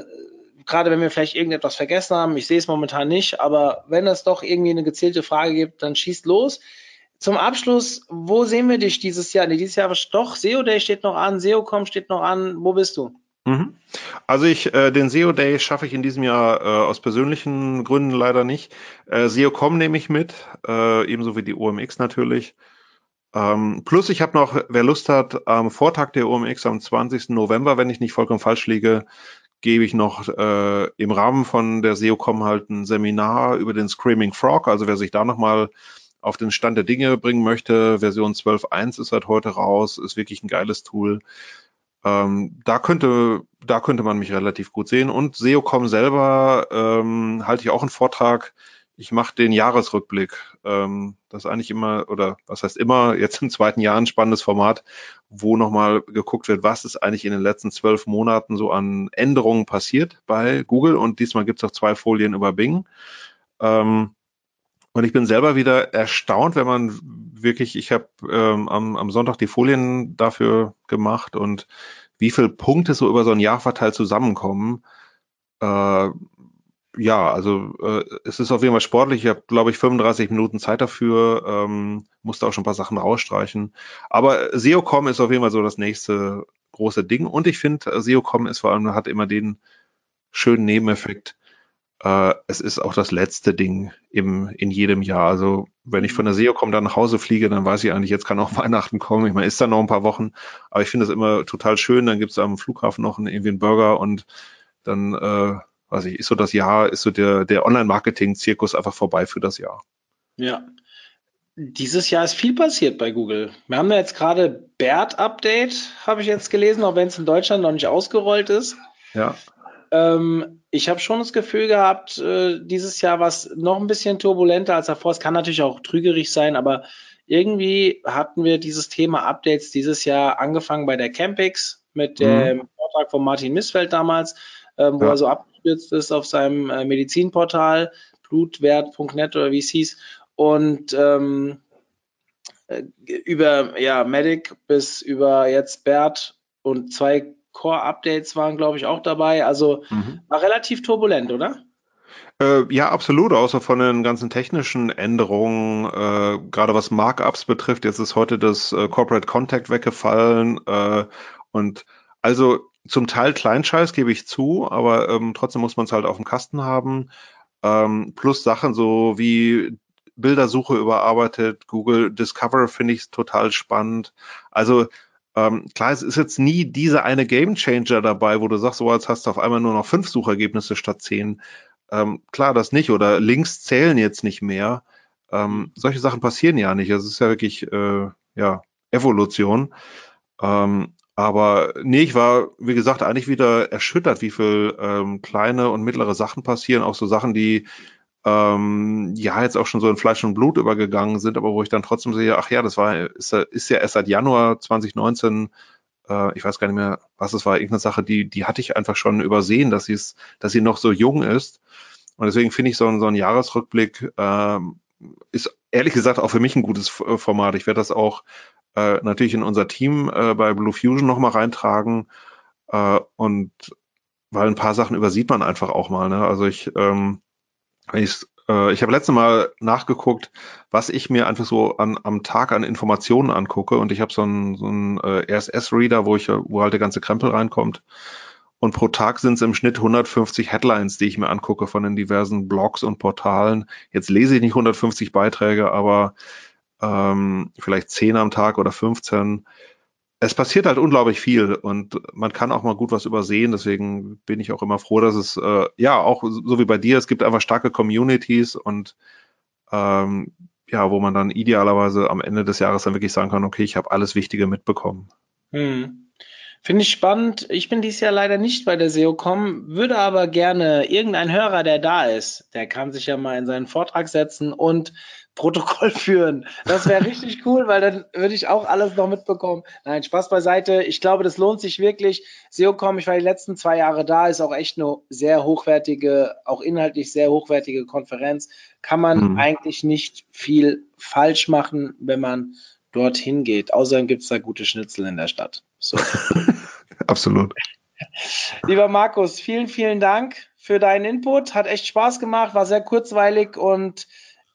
gerade wenn wir vielleicht irgendetwas vergessen haben, ich sehe es momentan nicht, aber wenn es doch irgendwie eine gezielte Frage gibt, dann schießt los. Zum Abschluss, wo sehen wir dich dieses Jahr? Nee, dieses Jahr doch, SEO Day steht noch an, SEOcom steht noch an. Wo bist du? Mhm. Also ich, äh, den SEO Day schaffe ich in diesem Jahr äh, aus persönlichen Gründen leider nicht. Äh, SEOcom nehme ich mit, äh, ebenso wie die OMX natürlich. Ähm, plus ich habe noch, wer Lust hat, am Vortag der OMX am 20. November, wenn ich nicht vollkommen falsch liege, gebe ich noch äh, im Rahmen von der SEOCom halt ein Seminar über den Screaming Frog. Also wer sich da nochmal auf den Stand der Dinge bringen möchte, Version 12.1 ist halt heute raus, ist wirklich ein geiles Tool. Ähm, da könnte, da könnte man mich relativ gut sehen. Und SEOCom selber ähm, halte ich auch einen Vortrag ich mache den Jahresrückblick. Ähm, das ist eigentlich immer, oder was heißt immer, jetzt im zweiten Jahr ein spannendes Format, wo nochmal geguckt wird, was ist eigentlich in den letzten zwölf Monaten so an Änderungen passiert bei Google. Und diesmal gibt es auch zwei Folien über Bing. Ähm, und ich bin selber wieder erstaunt, wenn man wirklich, ich habe ähm, am, am Sonntag die Folien dafür gemacht und wie viele Punkte so über so ein Jahr verteilt zusammenkommen. Äh, ja, also äh, es ist auf jeden Fall sportlich. Ich habe, glaube ich, 35 Minuten Zeit dafür, ähm, musste auch schon ein paar Sachen rausstreichen. Aber SEOCom ist auf jeden Fall so das nächste große Ding. Und ich finde, SEOCom ist vor allem, hat immer den schönen Nebeneffekt. Äh, es ist auch das letzte Ding im, in jedem Jahr. Also wenn ich von der SEOCom dann nach Hause fliege, dann weiß ich eigentlich, jetzt kann auch Weihnachten kommen. Ich meine, ist da noch ein paar Wochen. Aber ich finde es immer total schön. Dann gibt es am Flughafen noch einen, irgendwie einen Burger und dann äh, weiß ich, ist so das Jahr, ist so der, der Online-Marketing-Zirkus einfach vorbei für das Jahr. Ja. Dieses Jahr ist viel passiert bei Google. Wir haben ja jetzt gerade BERT-Update, habe ich jetzt gelesen, auch wenn es in Deutschland noch nicht ausgerollt ist. Ja. Ähm, ich habe schon das Gefühl gehabt, äh, dieses Jahr war es noch ein bisschen turbulenter als davor. Es kann natürlich auch trügerig sein, aber irgendwie hatten wir dieses Thema Updates dieses Jahr angefangen bei der Campix mit mhm. dem Vortrag von Martin Missfeld damals, ähm, wo ja. er so abgestürzt ist auf seinem äh, Medizinportal, blutwert.net oder wie es hieß. Und ähm, äh, über ja, Medic bis über jetzt Bert und zwei Core-Updates waren, glaube ich, auch dabei. Also mhm. war relativ turbulent, oder? Äh, ja, absolut, außer von den ganzen technischen Änderungen, äh, gerade was Markups betrifft. Jetzt ist heute das äh, Corporate Contact weggefallen äh, und also zum Teil Kleinscheiß, gebe ich zu, aber ähm, trotzdem muss man es halt auf dem Kasten haben. Ähm, plus Sachen so wie Bildersuche überarbeitet, Google Discover finde ich total spannend. Also ähm, klar, es ist jetzt nie diese eine Game Changer dabei, wo du sagst, so als hast du auf einmal nur noch fünf Suchergebnisse statt zehn. Ähm, klar, das nicht. Oder Links zählen jetzt nicht mehr. Ähm, solche Sachen passieren ja nicht. Es ist ja wirklich äh, ja, Evolution. Ähm, aber nee, ich war, wie gesagt, eigentlich wieder erschüttert, wie viel ähm, kleine und mittlere Sachen passieren, auch so Sachen, die ähm, ja jetzt auch schon so in Fleisch und Blut übergegangen sind, aber wo ich dann trotzdem sehe, ach ja, das war, ist, ist ja erst seit Januar 2019, äh, ich weiß gar nicht mehr, was es war, irgendeine Sache, die, die hatte ich einfach schon übersehen, dass sie es, dass sie noch so jung ist. Und deswegen finde ich so, ein so ein Jahresrückblick ähm, ist ehrlich gesagt auch für mich ein gutes Format. Ich werde das auch äh, natürlich in unser Team äh, bei Blue Fusion nochmal reintragen. Äh, und weil ein paar Sachen übersieht man einfach auch mal. Ne? Also ich, ähm, ich, äh, ich habe letzte Mal nachgeguckt, was ich mir einfach so an, am Tag an Informationen angucke. Und ich habe so einen, so einen äh, RSS-Reader, wo ich, wo halt der ganze Krempel reinkommt. Und pro Tag sind es im Schnitt 150 Headlines, die ich mir angucke von den diversen Blogs und Portalen. Jetzt lese ich nicht 150 Beiträge, aber ähm, vielleicht 10 am Tag oder 15. Es passiert halt unglaublich viel und man kann auch mal gut was übersehen. Deswegen bin ich auch immer froh, dass es, äh, ja, auch so wie bei dir, es gibt einfach starke Communities und ähm, ja, wo man dann idealerweise am Ende des Jahres dann wirklich sagen kann, okay, ich habe alles Wichtige mitbekommen. Hm. Finde ich spannend. Ich bin dieses Jahr leider nicht bei der SEOCom, würde aber gerne irgendein Hörer, der da ist, der kann sich ja mal in seinen Vortrag setzen und Protokoll führen. Das wäre richtig cool, weil dann würde ich auch alles noch mitbekommen. Nein, Spaß beiseite. Ich glaube, das lohnt sich wirklich. SEOCom, ich war die letzten zwei Jahre da, ist auch echt eine sehr hochwertige, auch inhaltlich sehr hochwertige Konferenz. Kann man mhm. eigentlich nicht viel falsch machen, wenn man dorthin geht. Außerdem gibt es da gute Schnitzel in der Stadt. So. Absolut. Lieber Markus, vielen, vielen Dank für deinen Input. Hat echt Spaß gemacht, war sehr kurzweilig und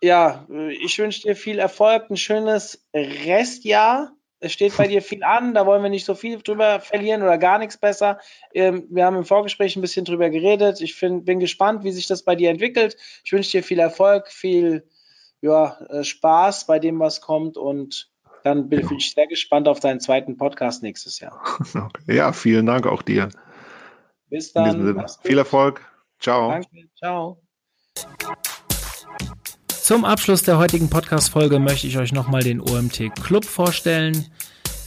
ja, ich wünsche dir viel Erfolg, ein schönes Restjahr. Es steht bei dir viel an, da wollen wir nicht so viel drüber verlieren oder gar nichts besser. Ähm, wir haben im Vorgespräch ein bisschen drüber geredet. Ich find, bin gespannt, wie sich das bei dir entwickelt. Ich wünsche dir viel Erfolg, viel ja, äh, Spaß bei dem, was kommt und dann bin ja. ich sehr gespannt auf deinen zweiten Podcast nächstes Jahr. Okay. Ja, vielen Dank auch dir. Bis dann. Viel Erfolg. Ciao. Danke. Ciao. Zum Abschluss der heutigen Podcast-Folge möchte ich euch nochmal den OMT Club vorstellen.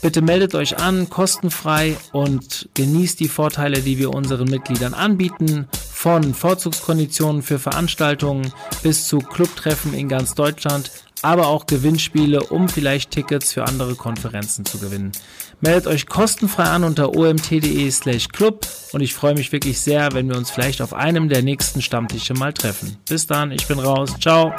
Bitte meldet euch an, kostenfrei und genießt die Vorteile, die wir unseren Mitgliedern anbieten. Von Vorzugskonditionen für Veranstaltungen bis zu Clubtreffen in ganz Deutschland aber auch Gewinnspiele, um vielleicht Tickets für andere Konferenzen zu gewinnen. Meldet euch kostenfrei an unter omt.de/club und ich freue mich wirklich sehr, wenn wir uns vielleicht auf einem der nächsten Stammtische mal treffen. Bis dann, ich bin raus. Ciao.